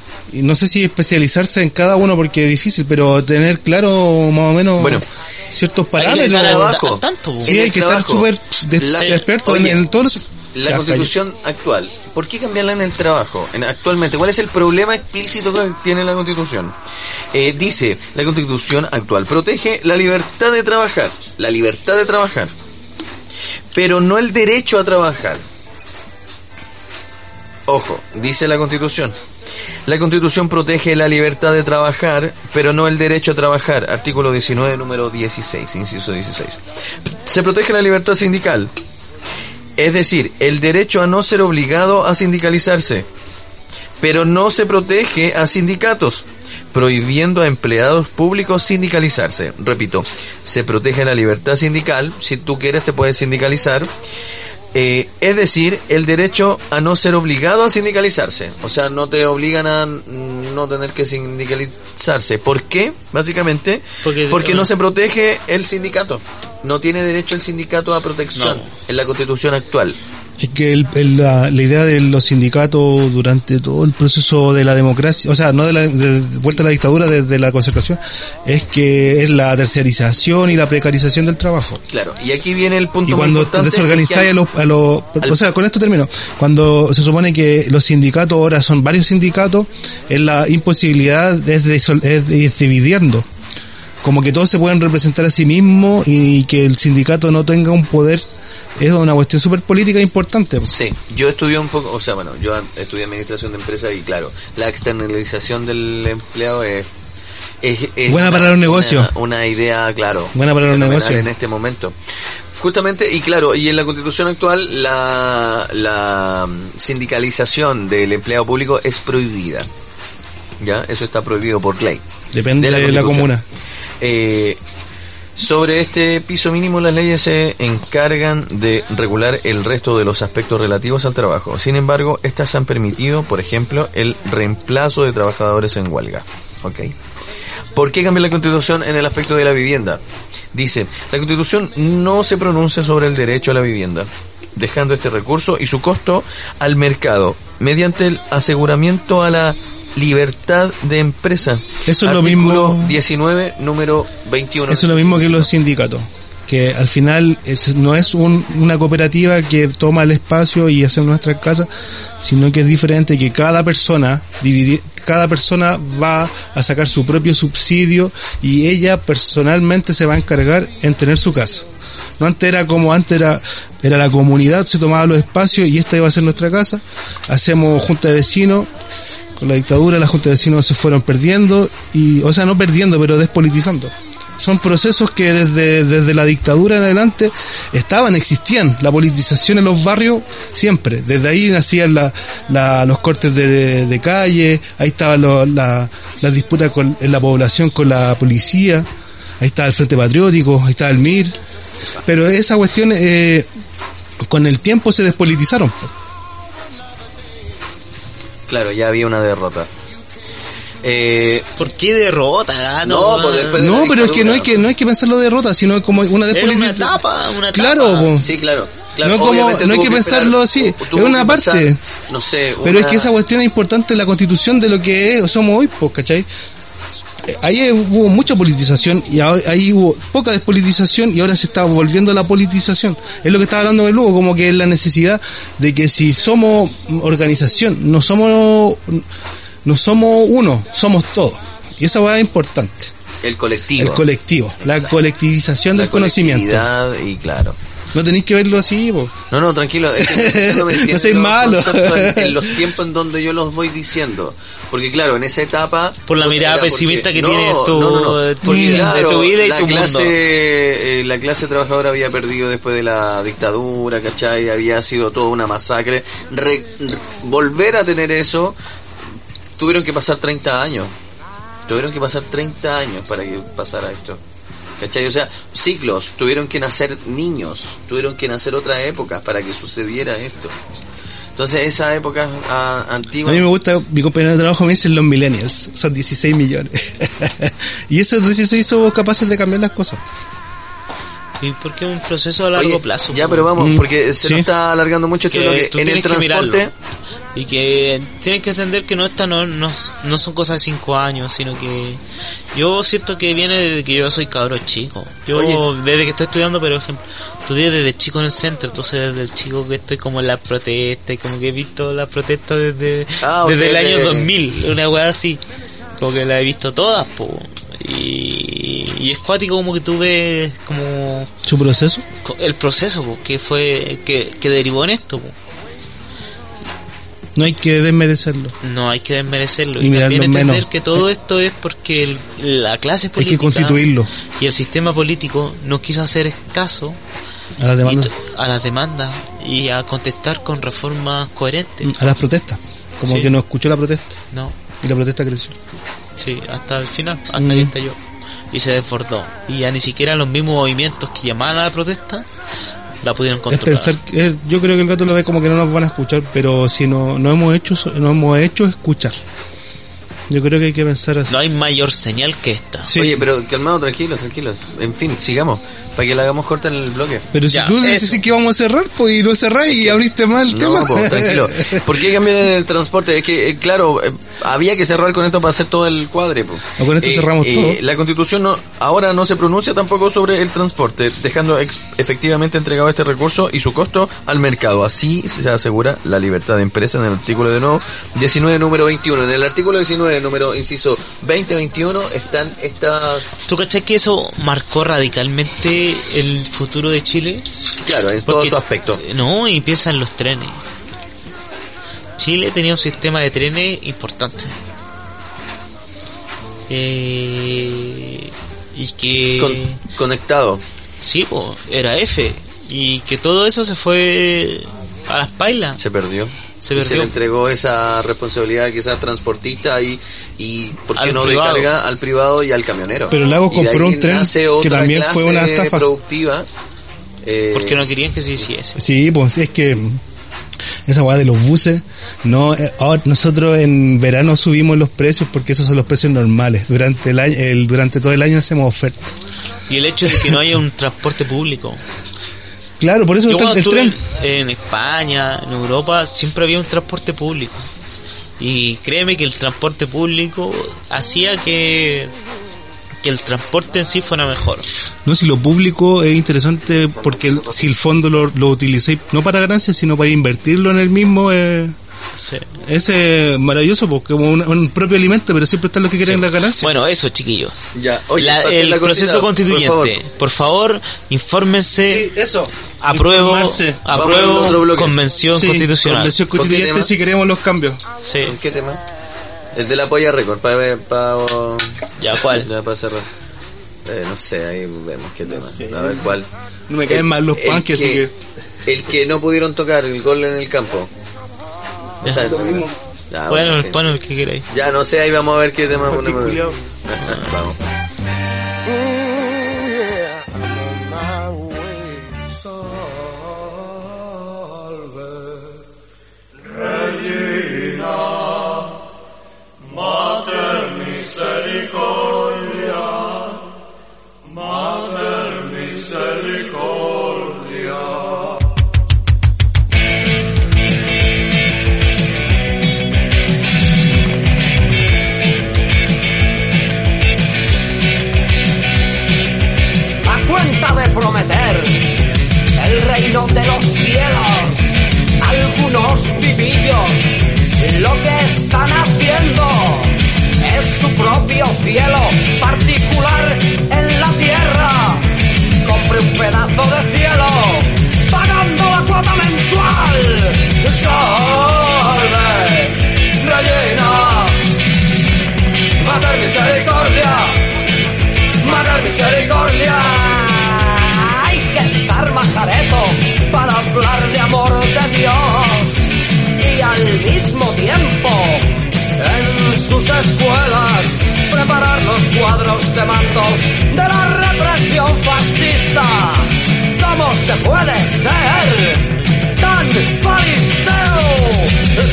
no sé si especializarse en cada uno porque es difícil, pero tener claro más o menos Bueno, ciertos que parámetros. estar al- al tanto, po. Sí, hay que estar súper de- la- experto en, oye, en todos los... La constitución actual, ¿por qué cambiarla en el trabajo? En, actualmente, ¿cuál es el problema explícito que tiene la constitución? Eh, dice, la constitución actual protege la libertad de trabajar, la libertad de trabajar, pero no el derecho a trabajar. Ojo, dice la constitución. La constitución protege la libertad de trabajar, pero no el derecho a trabajar. Artículo 19, número 16, inciso 16. Se protege la libertad sindical, es decir, el derecho a no ser obligado a sindicalizarse. Pero no se protege a sindicatos, prohibiendo a empleados públicos sindicalizarse. Repito, se protege la libertad sindical, si tú quieres te puedes sindicalizar. Eh, es decir, el derecho a no ser obligado a sindicalizarse. O sea, no te obligan a no tener que sindicalizarse. ¿Por qué? Básicamente, Porque- porque no se protege el sindicato. No tiene derecho el sindicato a protección No. en la constitución actual. Es que el- el- la, la idea de los sindicatos durante todo el proceso de la democracia, o sea, no de la de vuelta a la dictadura desde la concertación, es que es la terciarización y la precarización del trabajo. Claro, y aquí viene el punto Y cuando desorganizáis es a los, a los- al- o sea, con esto termino. Cuando se supone que los sindicatos ahora son varios sindicatos, es la imposibilidad de, de ir dividiendo. Como que todos se pueden representar a sí mismos y que el sindicato no tenga un poder es una cuestión súper política e importante. Sí, yo estudié un poco, o sea, bueno, yo estudié administración de empresas y claro, la externalización del empleado es... es, es Buena para los negocios. Una, una idea, claro. Buena para los negocios. En este momento. Justamente, y claro, y en la constitución actual la, la mm, sindicalización del empleado público es prohibida. ¿Ya? Eso está prohibido por ley. Depende de la, Constitución. comuna. Eh, sobre este piso mínimo, las leyes se encargan de regular el resto de los aspectos relativos al trabajo. Sin embargo, estas han permitido, por ejemplo, el reemplazo de trabajadores en huelga. ¿Por qué cambia la Constitución en el aspecto de la vivienda? Dice, la Constitución no se pronuncia sobre el derecho a la vivienda, dejando este recurso y su costo al mercado, mediante el aseguramiento a la libertad de empresa. Eso es lo Artículo mismo- 19, número 21. Eso es lo mismo que los sindicatos. Que al final es- no es un- una cooperativa que toma el espacio y hace nuestras casas, sino que es diferente que cada persona, dividi- cada persona va a sacar su propio subsidio y ella personalmente se va a encargar en tener su casa. No antes era como antes era, era la comunidad, se tomaba los espacios y esta iba a ser nuestra casa. Hacemos junta de vecinos, con la dictadura las juntas de vecinos se fueron perdiendo y, o sea, no perdiendo, pero despolitizando. son procesos que desde, desde la dictadura en adelante estaban, existían. La politización en los barrios siempre. Desde ahí nacían los cortes de, de- calle, ahí estaban la- las disputas en la población con la policía, ahí estaba el Frente Patriótico, ahí estaba el MIR. Pero esa cuestión eh, con el tiempo se despolitizaron. Claro, ya había una derrota. Eh, ¿Por qué derrota, gato? No, pues después de No, pero es que no hay que no hay que pensarlo de derrota, sino como una Era una despolitización. etapa, una etapa. Claro, po. Sí, claro. claro. No como- no hay que pensarlo esperar- así, es una parte. no sé, Pero es una- que esa cuestión es importante en la constitución de lo que es- somos hoy, pues, ¿cachai? Eh, Ahí hubo mucha politización y ahí hubo poca despolitización y ahora se está volviendo a la politización. Es lo que estaba hablando de luego, como que es la necesidad de que si somos organización, no somos, no somos uno, somos todos. Y esa va es importante. el colectivo. El colectivo, la colectivización La del conocimiento. colectividad Y claro. No tenéis que verlo así, po. No, no, tranquilo. Es que no, No seas malo. En, en los tiempos en donde yo los voy diciendo. Porque claro, en esa etapa... Por la mirada era porque- pesimista que no, tienes tú no, no, no. de tu- de tu vida y la tu clase, mundo. eh, la clase trabajadora había perdido después de la dictadura, ¿cachai? Había sido toda una masacre. Re- re- volver a tener eso, tuvieron que pasar 30 años. Tuvieron que pasar 30 años para que pasara esto. ¿Cachai? O sea, ciclos, tuvieron que nacer niños, tuvieron que nacer otras épocas para que sucediera esto. Entonces, esa época ah, antigua... A mí me gusta, mi compañero de trabajo me dicen los millennials, son 16 millones. y esos 16 somos capaces de cambiar las cosas. ¿Y por qué es un proceso a largo Oye, plazo? Ya, po? pero vamos, Mm, porque se sí. nos está alargando mucho esto que lo que tú en el que transporte... y que tienes que entender que no esta no, no, no son cosas de cinco años sino que yo siento que viene desde que yo soy cabro chico yo Oye. desde que estoy estudiando por ejemplo estudié desde chico en el centro entonces desde el chico que estoy como en la protesta y como que he visto las protestas desde Ah, desde el año ok. 2000 una weá así como que la he visto todas po. Y, y es cuático como que tú ves como Su proceso. el proceso po, que fue que, que derivó en esto po. No hay que desmerecerlo. No hay que desmerecerlo Y también entender menos. que todo esto es porque el- la clase Hay política que constituirlo y el sistema político no quiso hacer caso a las demandas, a las demandas y a contestar con reformas coherentes. a las protestas. Como Sí. que no escuchó la protesta No, y la protesta creció. Sí, hasta el final, hasta Mm. que estalló y se desbordó y ya ni siquiera los mismos movimientos que llamaban a la protesta la pudieron Es controlar. pensar, que- es- yo creo que el gato lo ve como que no nos van a escuchar, pero si no, no hemos hecho, no hemos hecho escuchar. Yo creo que hay que pensar así. No hay mayor señal que esta. Sí. Oye, pero calmado, tranquilos, tranquilos. En fin, sigamos. Para que la hagamos corta en el bloque. Pero si Ya, tú decís que vamos a cerrar, pues y no cerrás y abriste mal el No, tema. po, tranquilo. ¿Por qué cambiar el transporte? Es que, eh, claro, eh, había que cerrar con esto para hacer todo el cuadre. po. O con esto cerramos todo. La constitución no, ahora no se pronuncia tampoco sobre el transporte, dejando ex- efectivamente entregado este recurso y su costo al mercado. Así se asegura la libertad de empresa en el artículo de nuevo 19, número 21. En el artículo 19, número inciso 20-21, están estas... ¿Tú cachai que eso marcó radicalmente el futuro de Chile? Claro, en todo su aspecto. No, y en los trenes. Chile tenía un sistema de trenes importante. Eh, y que... Con- conectado. Sí, po, era F. Y que todo eso se fue a las pailas. Se perdió. Se le entregó esa responsabilidad quizás transportista y, y ¿por qué Al no privado. de carga al privado y al camionero? Pero Lago Y de compró un tren que también fue una estafa. productiva. eh, Porque no querían que se hiciese. Sí, pues es que esa weá de los buses, no, eh, nosotros en verano subimos los precios porque esos son los precios normales. Durante el año, el, durante todo el año hacemos ofertas. Y el hecho de que no haya un transporte público. Claro, por eso Yo está el tren. en, en España, en Europa, siempre había un transporte público. Y créeme que el transporte público hacía que, que el transporte en sí fuera mejor. No, si lo público es interesante porque si el fondo lo, lo utilicéis no para ganancias, sino para invertirlo en el mismo, eh, Sí. es eh, maravilloso porque como un, un propio alimento, pero siempre están los que quieren las ganancias. Bueno, eso, chiquillos. Ya, oye, La- el la proceso cortina, por constituyente. Por favor, infórmense. eso. Apruebo, apruebo convención Sí, constitucional. Convención ¿Con constituyente tema? si queremos los cambios. Sí, ¿Con qué tema? El de la polla récord, para para ya, ¿cuál? ya para cerrar. Eh, no sé, ahí vemos qué tema. A ver cuál. No me caen mal los punky, así que. El que no pudieron tocar, el gol en el campo. O Ya. sea, ya, Bueno, pon el que queráis. Ya, no sé, ahí vamos a ver qué tema ponemos. vamos. Cielo particular en la tierra. Compre un pedazo de cielo pagando la cuota mensual. Salve, rellena, matar misericordia. Matar misericordia. Hay que estar majareto para hablar de amor de Dios. Y al mismo tiempo, en sus escuelas, preparar los cuadros de mando de la represión fascista. ¿Cómo se puede ser tan fariseo?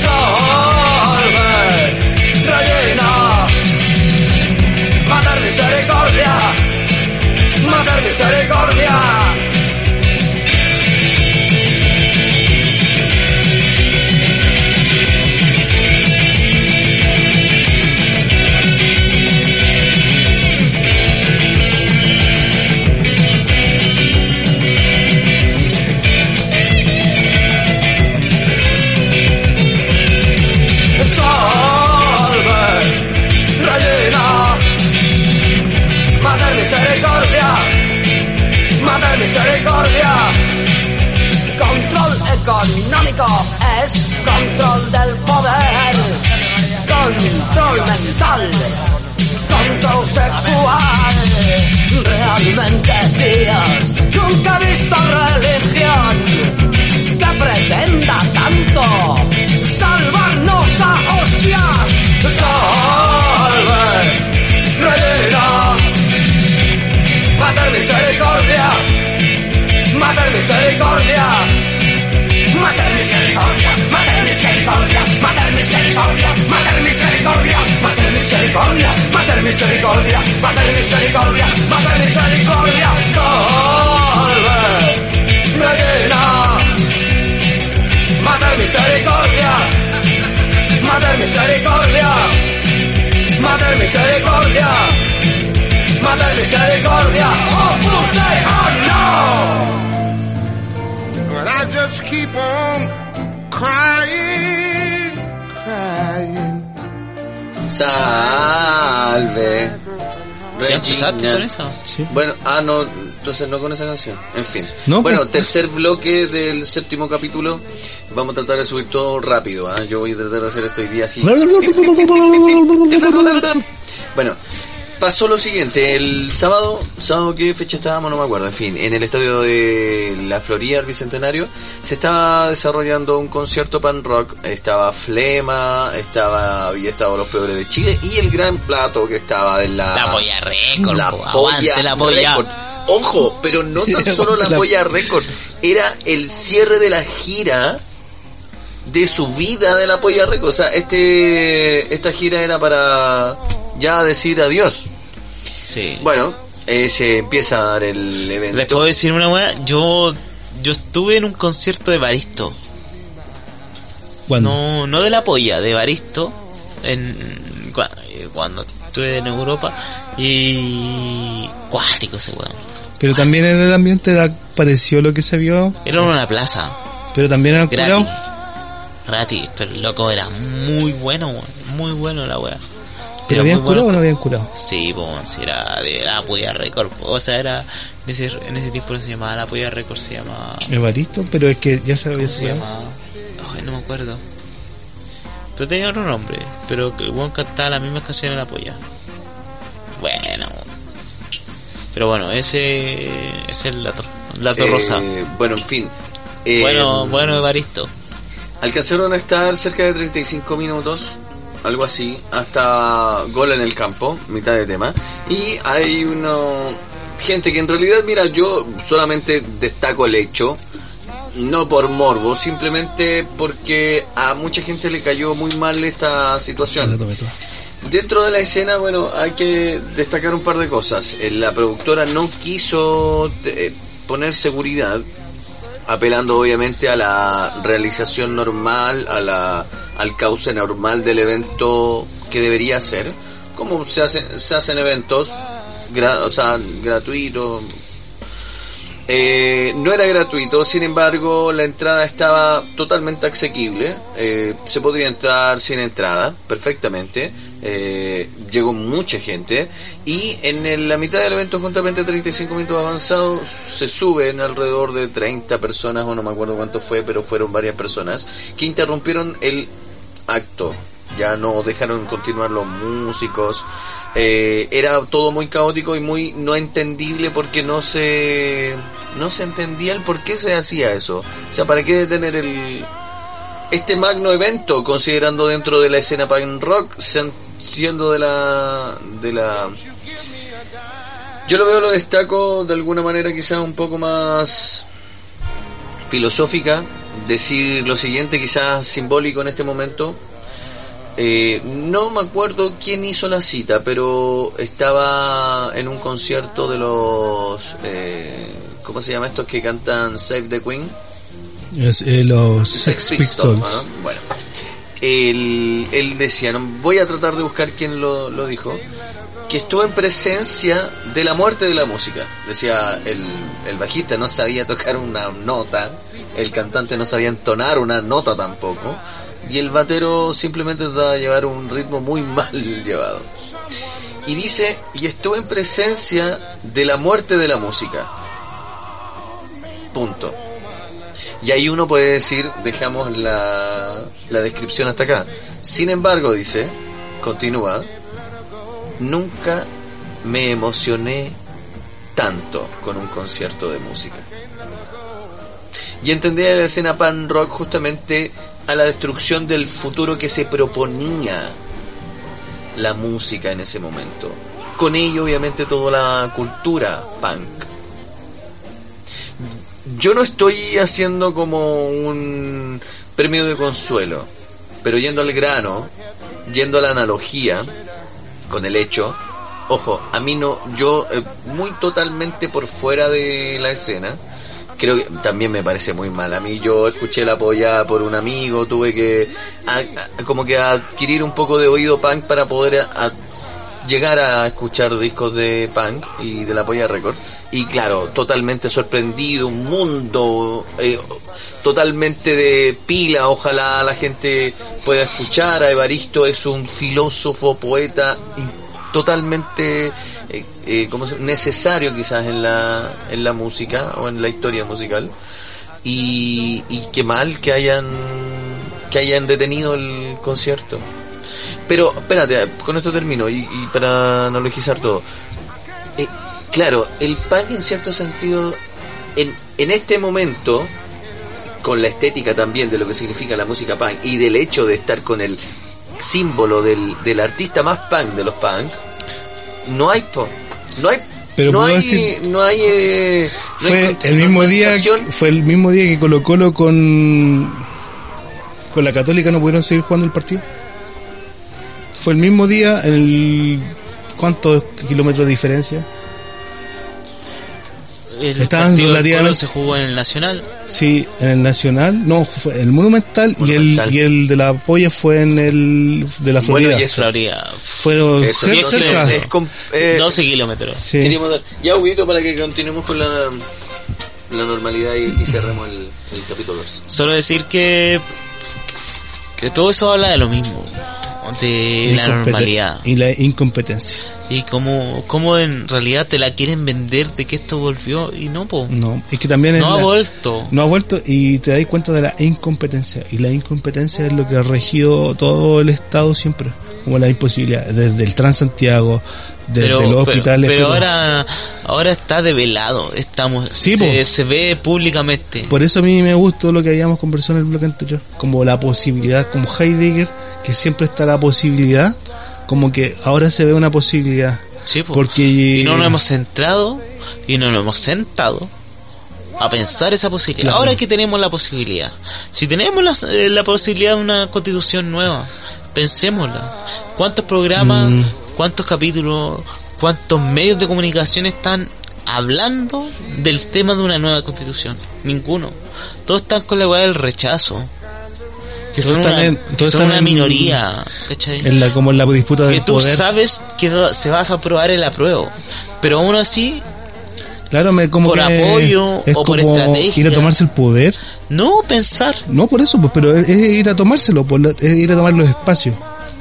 Salve, rellena matar misericordia, matar misericordia. Sí. Bueno, ah, no, entonces no con esa canción. En fin. No, bueno, pues- tercer bloque del séptimo capítulo. Vamos a tratar de subir todo rápido. ¿ah? Yo voy a tratar de hacer esto hoy día así. Bueno, pasó lo siguiente, el sábado, sábado qué fecha estábamos, no me acuerdo, en fin, en el estadio de la Florida, el Bicentenario, se estaba desarrollando un concierto pan rock, estaba Flema, estaba, había estado Los Peores de Chile y el gran plato que estaba de la... La polla récord, La po, polla aguante la polla. récord. Ojo, pero no tan solo la La- polla récord, era el cierre de la gira de su vida de la polla récord. O sea, este, esta gira era para ya decir adiós. Sí. Bueno, eh, se empieza a dar el evento. Les puedo decir una weá, yo yo estuve en un concierto de Baristo. ¿Cuándo? No, no de la polla, de Baristo en eh, cuando estuve en Europa y cuático ese weón. Pero también en el ambiente era, pareció lo que se vio, Era en una plaza, pero también era gratis. Gratis, pero el loco era muy bueno, weón, muy bueno la weá. ¿Pero Era habían curado o no habían curado? Sí, pues, si era de la polla récord, o sea, era en ese, en ese tiempo no se llamaba la polla récord, se llama Evaristo, pero es que ya se había se? Ay, no me acuerdo. Pero tenía otro nombre. Pero el weón cantaba las mismas canciones de la polla. Bueno. Pero bueno, ese es el dato, dato Eh, rosa. Bueno, en fin. Eh, Bueno, bueno, Evaristo. Alcanzaron a estar cerca de 35 minutos, algo así, hasta gol en el campo, mitad de tema. Y hay uno gente que en realidad, mira, yo solamente destaco el hecho, no por morbo, simplemente porque a mucha gente le cayó muy mal esta situación. Dentro de la escena, bueno, hay que destacar un par de cosas. Eh, La productora no quiso eh, poner seguridad, apelando obviamente a la realización normal, a la, al cauce normal del evento que debería ser, como se hacen, se hacen eventos, o sea, gratuitos. Eh, no era gratuito, sin embargo, la entrada estaba totalmente asequible. eh, se podría entrar sin entrada, perfectamente. Eh, llegó mucha gente. Y en el- la mitad del evento, juntamente 35 minutos avanzados, se suben alrededor de 30 personas, o no me acuerdo cuánto fue, pero fueron varias personas, que interrumpieron el acto. Ya no dejaron continuar los músicos. Eh, era todo muy caótico y muy no entendible porque no se no se entendía el por qué se hacía eso. O sea, ¿para qué detener el este magno evento considerando dentro de la escena punk rock sean- siendo de la de la yo lo veo lo destaco de alguna manera quizás un poco más filosófica decir lo siguiente quizás simbólico en este momento eh, no me acuerdo quién hizo la cita, pero estaba en un concierto de los. Eh, ¿Cómo se llama estos que cantan Save the Queen? Es, eh, los Sex Pistols. ¿no? Bueno, él, decía: Voy a tratar de buscar quién lo, dijo. Que estuvo en presencia de la muerte de la música. Decía el, bajista no sabía tocar una nota, el cantante no sabía entonar una nota tampoco y el batero simplemente trataba de llevar un ritmo muy mal llevado. Y dice, y estuve en presencia de la muerte de la música. Punto. Y ahí uno puede decir, dejamos la, la descripción hasta acá. Sin embargo, dice, continúa, nunca me emocioné tanto con un concierto de música. Y entendía la escena pan rock justamente a la destrucción del futuro que se proponía la música en ese momento. Con ello, obviamente, toda la cultura punk. Yo no estoy haciendo como un premio de consuelo, pero yendo al grano, yendo a la analogía con el hecho, ojo, a mí no, yo eh, muy totalmente por fuera de la escena, creo que también me parece muy mal. A mí yo escuché la polla por un amigo, tuve que como que adquirir un poco de oído punk para poder llegar a escuchar discos de punk y de la polla record. Y claro, totalmente sorprendido, un mundo eh, totalmente de pila. Ojalá la gente pueda escuchar a Evaristo, es un filósofo, poeta y totalmente eh, eh, ¿cómo se- necesario quizás en la, en la música o en la historia musical. Y, y qué mal que hayan que hayan detenido el concierto. Pero, espérate, con esto termino y, y para analogizar todo. Eh, claro, el punk en cierto sentido, en, en este momento, con la estética también de lo que significa la música punk y del hecho de estar con el símbolo del, del artista más punk de los punk, no hay po, no hay Pero no puedo hay, decir- no hay, eh, no hay Fue el mismo día, fue el mismo día que Colo Colo con con la Católica no pudieron seguir jugando el partido. Fue el mismo día, el ¿cuántos kilómetros de diferencia? El Estaban partido del relativamente- Colo se jugó en el Nacional. Sí, en el Nacional, no, fue el Monumental, Monumental. y el y el de la Polla fue en el de la Florida. Bueno, y eso. Florida. Fueron Eso, cer- entonces, cerca. es com- eh, 12 kilómetros. Sí. Queríamos dar- Ya, Huguito, para que continuemos con la, la normalidad y, y cerremos el, el capítulo 2. Solo decir que que todo eso habla de lo mismo, de la normalidad Y la incompetencia. y cómo, cómo en realidad te la quieren vender de que esto volvió y no, po. No, es que también No ha la- vuelto. No ha vuelto y te das cuenta de la incompetencia. Y la incompetencia es lo que ha regido todo el Estado siempre. Como la imposibilidad. Desde el Transantiago, desde pero, los pero- hospitales. pero ahora ahora está develado estamos Sí, se, ve públicamente Por eso a mí me gustó lo que habíamos conversado en el bloque anterior, como la posibilidad, como Heidegger, que siempre está la posibilidad, como que ahora se ve una posibilidad. Sí, po. Porque y no nos hemos centrado y no nos hemos sentado a pensar esa posibilidad. Claro. Ahora que tenemos la posibilidad, si tenemos la, eh, la posibilidad de una constitución nueva, pensémosla. ¿Cuántos programas, Mm. Cuántos capítulos, cuántos medios de comunicación están hablando del tema de una nueva constitución? Ninguno. Todos están con la weá del rechazo. Que son, una, en- que son minoría. ¿cachai? En la, como en la disputa que del tú poder. sabes que se vas a aprobar el apruebo, pero aún así Claro, me, como por que apoyo es o por estrategia. ir a tomarse el poder. no pensar. No por eso, pues, pero es, es ir a tomárselo, por la- es ir a tomar los espacios,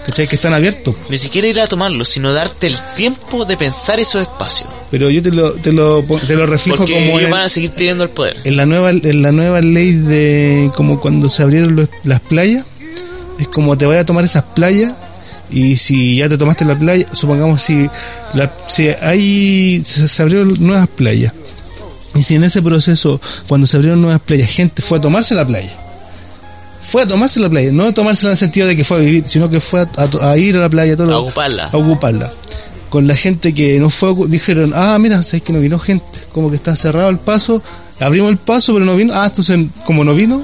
¿cachai? Que están abiertos. Ni siquiera ir a tomarlo, sino darte el tiempo de pensar esos espacios. Pero yo te lo, te lo, te lo reflejo Porque como ellos en, van a seguir teniendo el poder. en la nueva en la nueva ley de como cuando se abrieron los- las playas es como te vayas a tomar esas playas y si ya te tomaste la playa supongamos si la, si hay se, se abrieron nuevas playas y si en ese proceso cuando se abrieron nuevas playas gente fue a tomarse la playa fue a tomarse la playa no a tomársela en el sentido de que fue a vivir sino que fue a, a- a ir a la playa todo A ocuparla. a ocuparla. Con la gente que no fue, dijeron, ah, mira, sabes que no vino gente, como que está cerrado el paso, abrimos el paso, pero no vino, ah, entonces como no vino,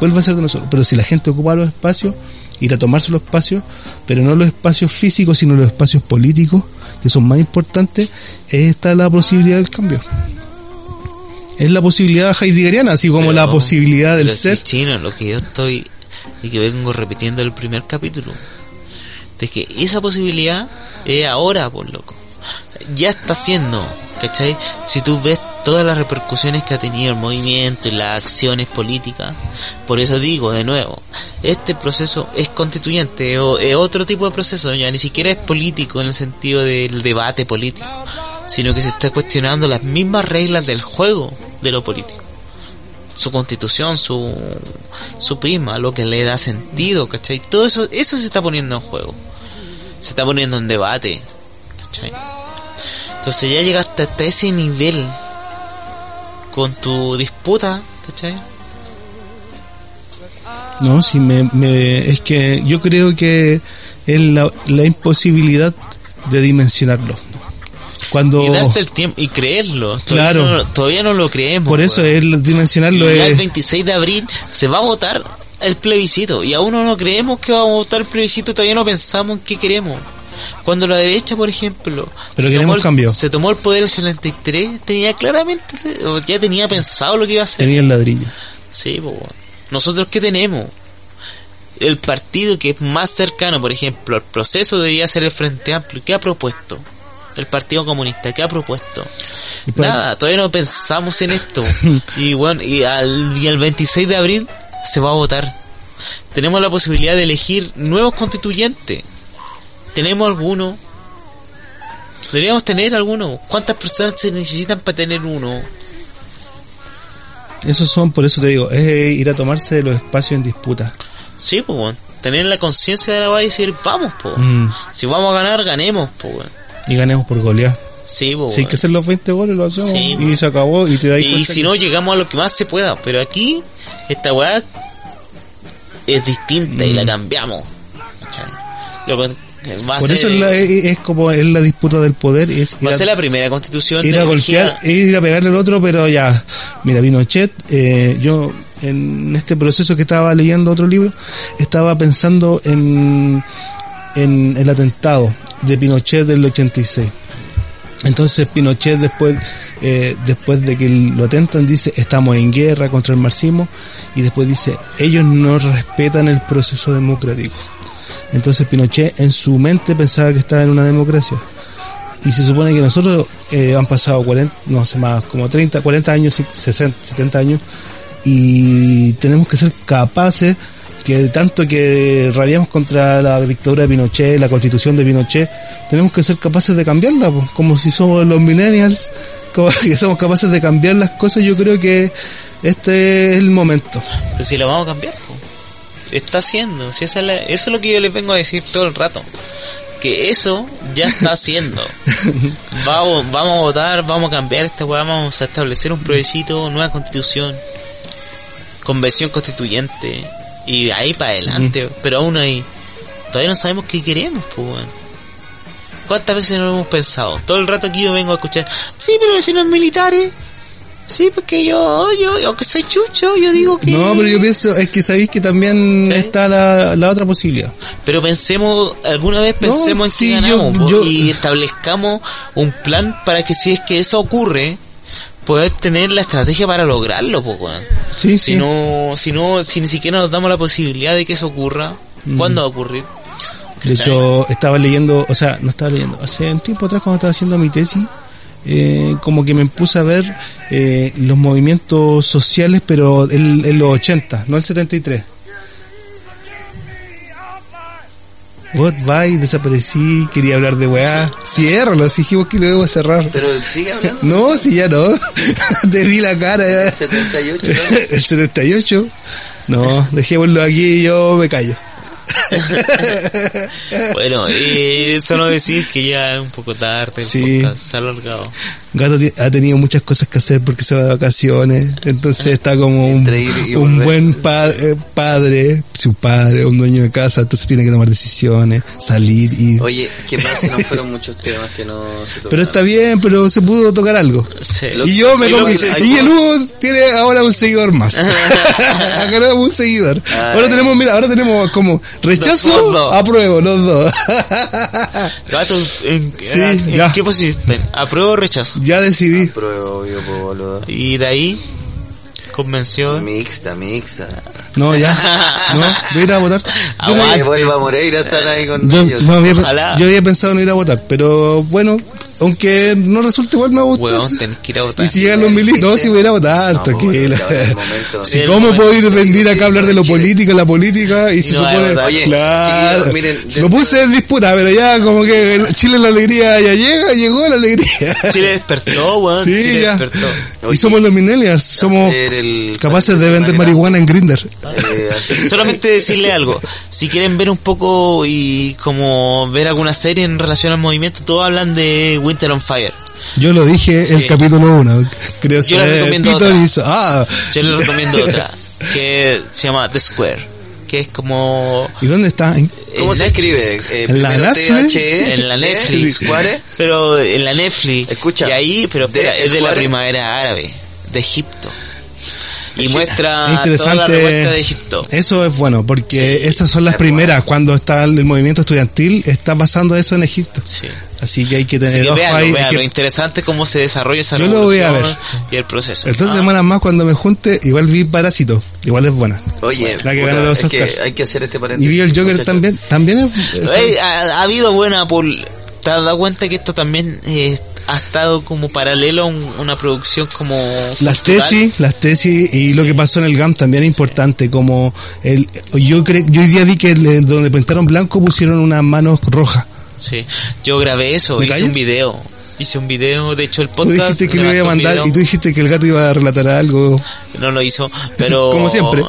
vuelve a ser de nosotros. Pero si la gente ocupa los espacios, ir a tomarse los espacios, pero no los espacios físicos, sino los espacios políticos, que son más importantes, está la posibilidad del cambio. Es la posibilidad heideggeriana, así como Pero- la posibilidad del ser. chino, lo que yo estoy y que vengo repitiendo el primer capítulo, de que esa posibilidad es ahora, por loco. Ya está siendo, ¿cachai? Si tú ves todas las repercusiones que ha tenido el movimiento y las acciones políticas, por eso digo de nuevo, este proceso es constituyente, o es otro tipo de proceso, ya ni siquiera es político en el sentido del debate político, sino que se está cuestionando las mismas reglas del juego de lo político su constitución, su, su prima, lo que le da sentido, ¿cachai? Todo eso, eso se está poniendo en juego. Se está poniendo en debate, ¿cachai? Entonces ya llegaste hasta ese nivel con tu disputa, ¿cachai? No, sí, me, me- es que yo creo que es la, la imposibilidad de dimensionarlo. Cuando Y darte el tiempo y creerlo. Todavía Claro. no, todavía no lo creemos. por eso es dimensionarlo el es 26 de abril se va a votar el plebiscito y aún no no creemos que vamos a votar el plebiscito, todavía no pensamos en qué queremos. Cuando la derecha, por ejemplo, Pero se tomó el- cambio. se tomó el poder el 73, tenía claramente, ya tenía pensado lo que iba a hacer. tenía el ladrillo. Sí, weón. nosotros qué tenemos? El partido que es más cercano, por ejemplo, al proceso debería ser el Frente Amplio. ¿Qué ha propuesto? El Partido Comunista, ¿qué ha propuesto? Para- Nada, todavía no pensamos en esto. y bueno, y al, y el 26 de abril se va a votar. Tenemos la posibilidad de elegir nuevos constituyentes. ¿Tenemos alguno? Deberíamos tener alguno. ¿Cuántas personas se necesitan para tener uno? Esos son, por eso te digo, es ir a tomarse los espacios en disputa. Sí, pues, weón. Tener la conciencia de la base y decir, vamos, pues. Mm, Si vamos a ganar, ganemos, pues, weón. Y ganemos por golear. Sí, pues, Si hay que hacer los 20 goles, lo hacemos. Sí, y se acabó y te das Y si que- no, llegamos a lo que más se pueda. Pero aquí, esta weá es distinta y Mm. la cambiamos. Va a Por ser, eso es, la- es- es como es la disputa del poder, es va a ser la primera constitución ir a golpear, ir a pegarle al otro, pero ya, mira, Pinochet, eh, yo en este proceso que estaba leyendo otro libro, estaba pensando en, en el atentado de Pinochet del 86. Entonces Pinochet después, eh, después de que lo atentan dice estamos en guerra contra el marxismo y después dice ellos no respetan el proceso democrático. Entonces Pinochet en su mente pensaba que estaba en una democracia. Y se supone que nosotros eh, han pasado 40, no sé más, como 30, 40 años, 60, 70 años, y tenemos que ser capaces, que de tanto que rabiamos contra la dictadura de Pinochet, la constitución de Pinochet, tenemos que ser capaces de cambiarla, po. como si somos los millennials, como que somos capaces de cambiar las cosas, yo creo que este es el momento. Pero si la vamos a cambiar, está haciendo. Si esa es la- eso es lo que yo les vengo a decir todo el rato. porque eso ya está haciendo. Vamos, vamos a votar, vamos a cambiar esta weá, vamos a establecer un plebiscito, nueva constitución, convención constituyente, y ahí para adelante, pero aún ahí, todavía no sabemos qué queremos, pues weón. ¿Cuántas veces no lo hemos pensado? Todo el rato aquí yo vengo a escuchar, sí, pero si no es militares. Sí, porque yo, yo, yo que soy chucho, yo digo que... No, pero yo pienso, es que sabéis que también ¿Sí? está la, la otra posibilidad. Pero pensemos, alguna vez pensemos No, en sí, que yo- ganamos yo- y establezcamos un plan para que si es que eso ocurre, poder tener la estrategia para lograrlo, po, weón. Sí, Si sí. no, si no, si ni siquiera nos damos la posibilidad de que eso ocurra, Mm. ¿cuándo va a ocurrir? De hecho, estaba leyendo, o sea, no estaba leyendo, hace un tiempo atrás cuando estaba haciendo mi tesis, eh, como que me puse a ver eh, los movimientos sociales, pero en, en los 80, no el 73. Vais, desaparecí, quería hablar de weá. Ciérralo, si dijimos que lo debo cerrar. Pero sigue hablando. No, si ya no. Te vi la cara ya. 78, ¿no? El 78. No, dejémoslo aquí y yo me callo. Bueno, eh, solo decir que ya es un poco tarde, el Sí. podcast se ha alargado. Gato ha tenido muchas cosas que hacer porque se va de vacaciones, entonces está como un, un buen pa- eh, padre, su padre, un dueño de casa, entonces tiene que tomar decisiones, salir y... Oye, ¿qué pasa no fueron muchos temas que no se tocaron? Pero está bien, pero se pudo tocar algo. Sí. Y yo me lo y el Hugo tiene ahora un seguidor más. Ganamos un seguidor. Ahora tenemos, mira, ahora tenemos como Los rechazo, dos. apruebo, los dos. Gato, ¿en, Sí, en ya. qué posición están? ¿Apruebo o rechazo? ya decidí. Boludo. Y de ahí, convención. Mixta, mixta. No, ya. No, voy a ir a votar. Yo no- Oye, vuelva a Moreira estar ahí con Yo, ellos. no, había, Ojalá. yo había pensado no ir a votar, pero bueno, aunque no resulte igual me gusta. Huevón, tenés que ir a votar. Y si llegan los milis, no, si voy a ir a votar, No, pues, tranquila. bueno, momento. Si cómo momento. puedo ir venir acá a hablar de lo político, la política, y, se no supone. Oye, claro, miren, lo puse en disputa, pero ya como que Chile la alegría ya llega, llegó la alegría. Chile despertó, weón. Sí, Chile ya. despertó. Y somos los millennials, somos el- capaces de vender marihuana en Grinder. Eh, Solamente decirle algo. Si quieren ver un poco y como ver alguna serie en relación al movimiento, todos hablan de Winter on Fire. Yo lo dije Sí. el capítulo 1, creo Yo les ser recomiendo Peter otra. hizo- ah, Yo les recomiendo otra, que se llama The Square, que es como... ¿y dónde está? ¿En- ¿Cómo en se escribe? Eh, ¿En la Netflix? THE, En la ¿eh? Netflix. Square. Pero en la Netflix. Escucha, Y ahí, pero de espera, es de la primavera árabe, de Egipto. Y Es muestra toda la interesante. revuelta de Egipto. Eso es bueno, porque Sí, esas son las es primeras. Cuando está el movimiento estudiantil, está pasando eso en Egipto. Sí. Así que hay que tener ojo ahí. véanlo. que- Interesante cómo se desarrolla esa Yo lo voy a revolución y el proceso. Estas Ah, semanas más, cuando me junte, igual vi Parásito. Igual es buena. Oye, La que gana los es que hay que hacer este Y paréntesis. vi el Joker también. También es. es- ha, ha habido buena por... ¿Te has dado cuenta que esto también eh, ha estado como paralelo a un- una producción como... las cultural? tesis, las tesis y lo que pasó en el GAM también es importante, como el, yo creo, yo hoy día vi que donde pintaron blanco pusieron unas manos rojas. Sí, yo grabé eso, ¿Me hice un video. Hice un video, de hecho el Tú podcast... dijiste que lo iba a mandar y tú dijiste que el gato iba a relatar algo. No lo hizo, pero... Como siempre.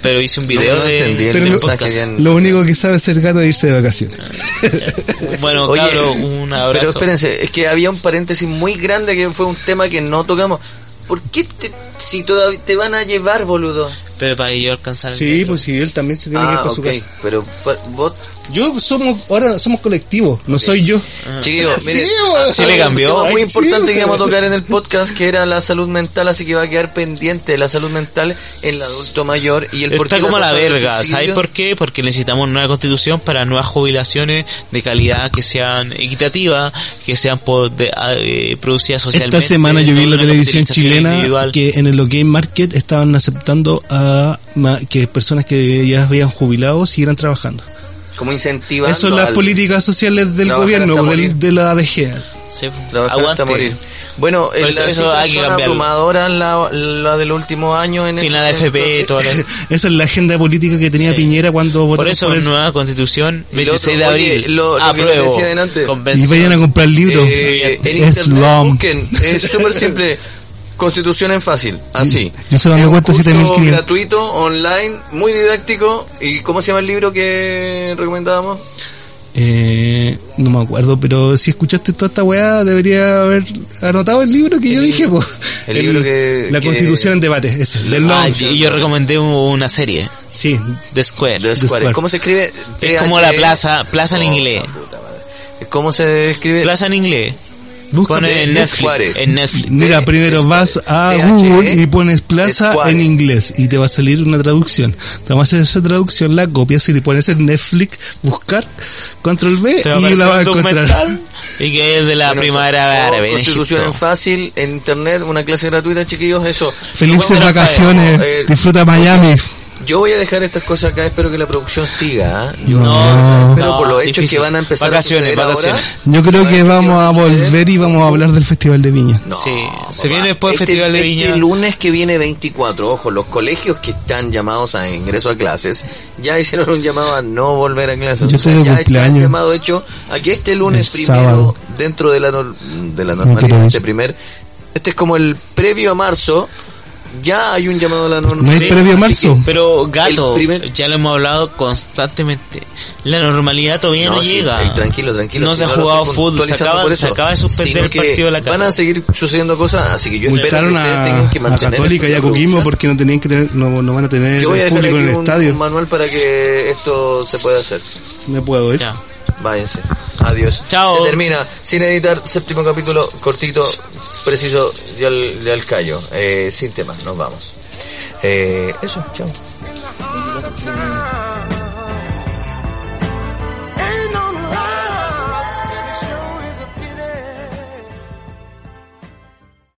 Pero hice un No, video no de, entendí el Pero del lo- único que sabe hacer gato es irse de vacaciones. Bueno, Oye, cabro, un abrazo. Pero espérense, es que había un paréntesis muy grande que fue un tema que no tocamos. ¿Por qué te, si todavía te van a llevar, boludo? Pero para que yo alcanzar el Sí, metro. pues si él también se tiene que ir Ah, para su ok, casa. pero pa- vos, Yo somos, ahora somos colectivos, no soy yo. chiquillos, miren, Sí, bo. Chile hay un cambió. tema muy Ay, sí, importante que bo. íbamos a tocar en el podcast que era la salud mental, así que va a quedar pendiente la salud mental en el adulto mayor y el por Está qué como la de verga, ¿sabes por qué? Porque necesitamos nueva constitución para nuevas jubilaciones de calidad que sean equitativas, que sean po- de- eh, producidas socialmente. Esta semana yo vi en la televisión capitalización chilena individual. que en el OK Market estaban aceptando a que personas que ya habían jubilado siguieran trabajando. Como incentivando Eso son las políticas sociales del gobierno, hasta del- de la ADG. Sí, trabajar aguante. morir. Bueno, Pero en eso- la eso hay que abrumadora la, la del último año en Final FP, toda la... Esa es la agenda política que tenía Sí. Piñera cuando Por votó eso por nueva constitución, Y lo 26 de otro, oye, abril, lo- lo que apruebo, decía delante. Y vayan a comprar libros. Eh, en es internet busquen, es súper simple. Constitución en fácil, así. Yo se un cuenta curso 7500. gratuito, online, muy didáctico. ¿Y cómo se llama el libro que recomendábamos? Eh, no me acuerdo, pero si escuchaste toda esta weá, debería haber anotado el libro que yo dije, el libro que- La que- Constitución en debate, ese, del Ah, Long. y yo recomendé una serie, Sí, The Square. The Square. Square. ¿Cómo se escribe? Es como la TH? plaza, plaza en Oh, inglés. ¿Cómo se escribe? Plaza en inglés. Busca. En Netflix. En Netflix. Mira, primero vas a TH, Google y pones plaza en inglés y te va a salir una traducción. Te vamos a hacer esa traducción, la copias y le pones en Netflix, buscar, control B y la vas a encontrar. Y que es de la Bueno, primavera árabe Constitución en fácil, en internet, una clase gratuita, chiquillos, eso. Felices vacaciones, Eh, disfruta Miami. Yo voy a dejar estas cosas acá, espero que la producción siga. ¿ah? Yo No. espero por No, los hechos difícil. que van a empezar Vacaciones, a vacaciones. ahora. Yo creo que vamos a suceder. volver y vamos a hablar del Festival de Viña. No, Sí, se viene después el Este- Festival de este Viña. lunes que viene 24, ojo, los colegios que están llamados a ingreso a clases ya hicieron un llamado a no volver a clases. Yo O sea, de ya está cumpleaños. el llamado hecho a que este lunes El primero, sábado. dentro de la, nor- de la normalidad, este primer, este es como el previo a marzo, ya hay un llamado a la ¿No normalidad. hay previo a Así marzo? que- Pero gato, primer- ya lo hemos hablado constantemente. La normalidad todavía no, No, sí, llega. tranquilo, tranquilo. No si se ha lo jugado fútbol, se acaba, se acaba de suspender el que partido de la Van Cato. a seguir sucediendo cosas, así que yo espero Multaron que ustedes a, tengan que a mantener Católica y a Coquimbo porque no tenían que tener, no, no van a tener Yo voy a dejar público aquí en el un, estadio. un manual para que esto se pueda hacer. Me puedo ir. Ya. Váyanse. Adiós. Chao. Se termina. Sin editar, séptimo capítulo, cortito, preciso, ya al, callo. Eh, sin tema, nos vamos. Eh, eso, chao.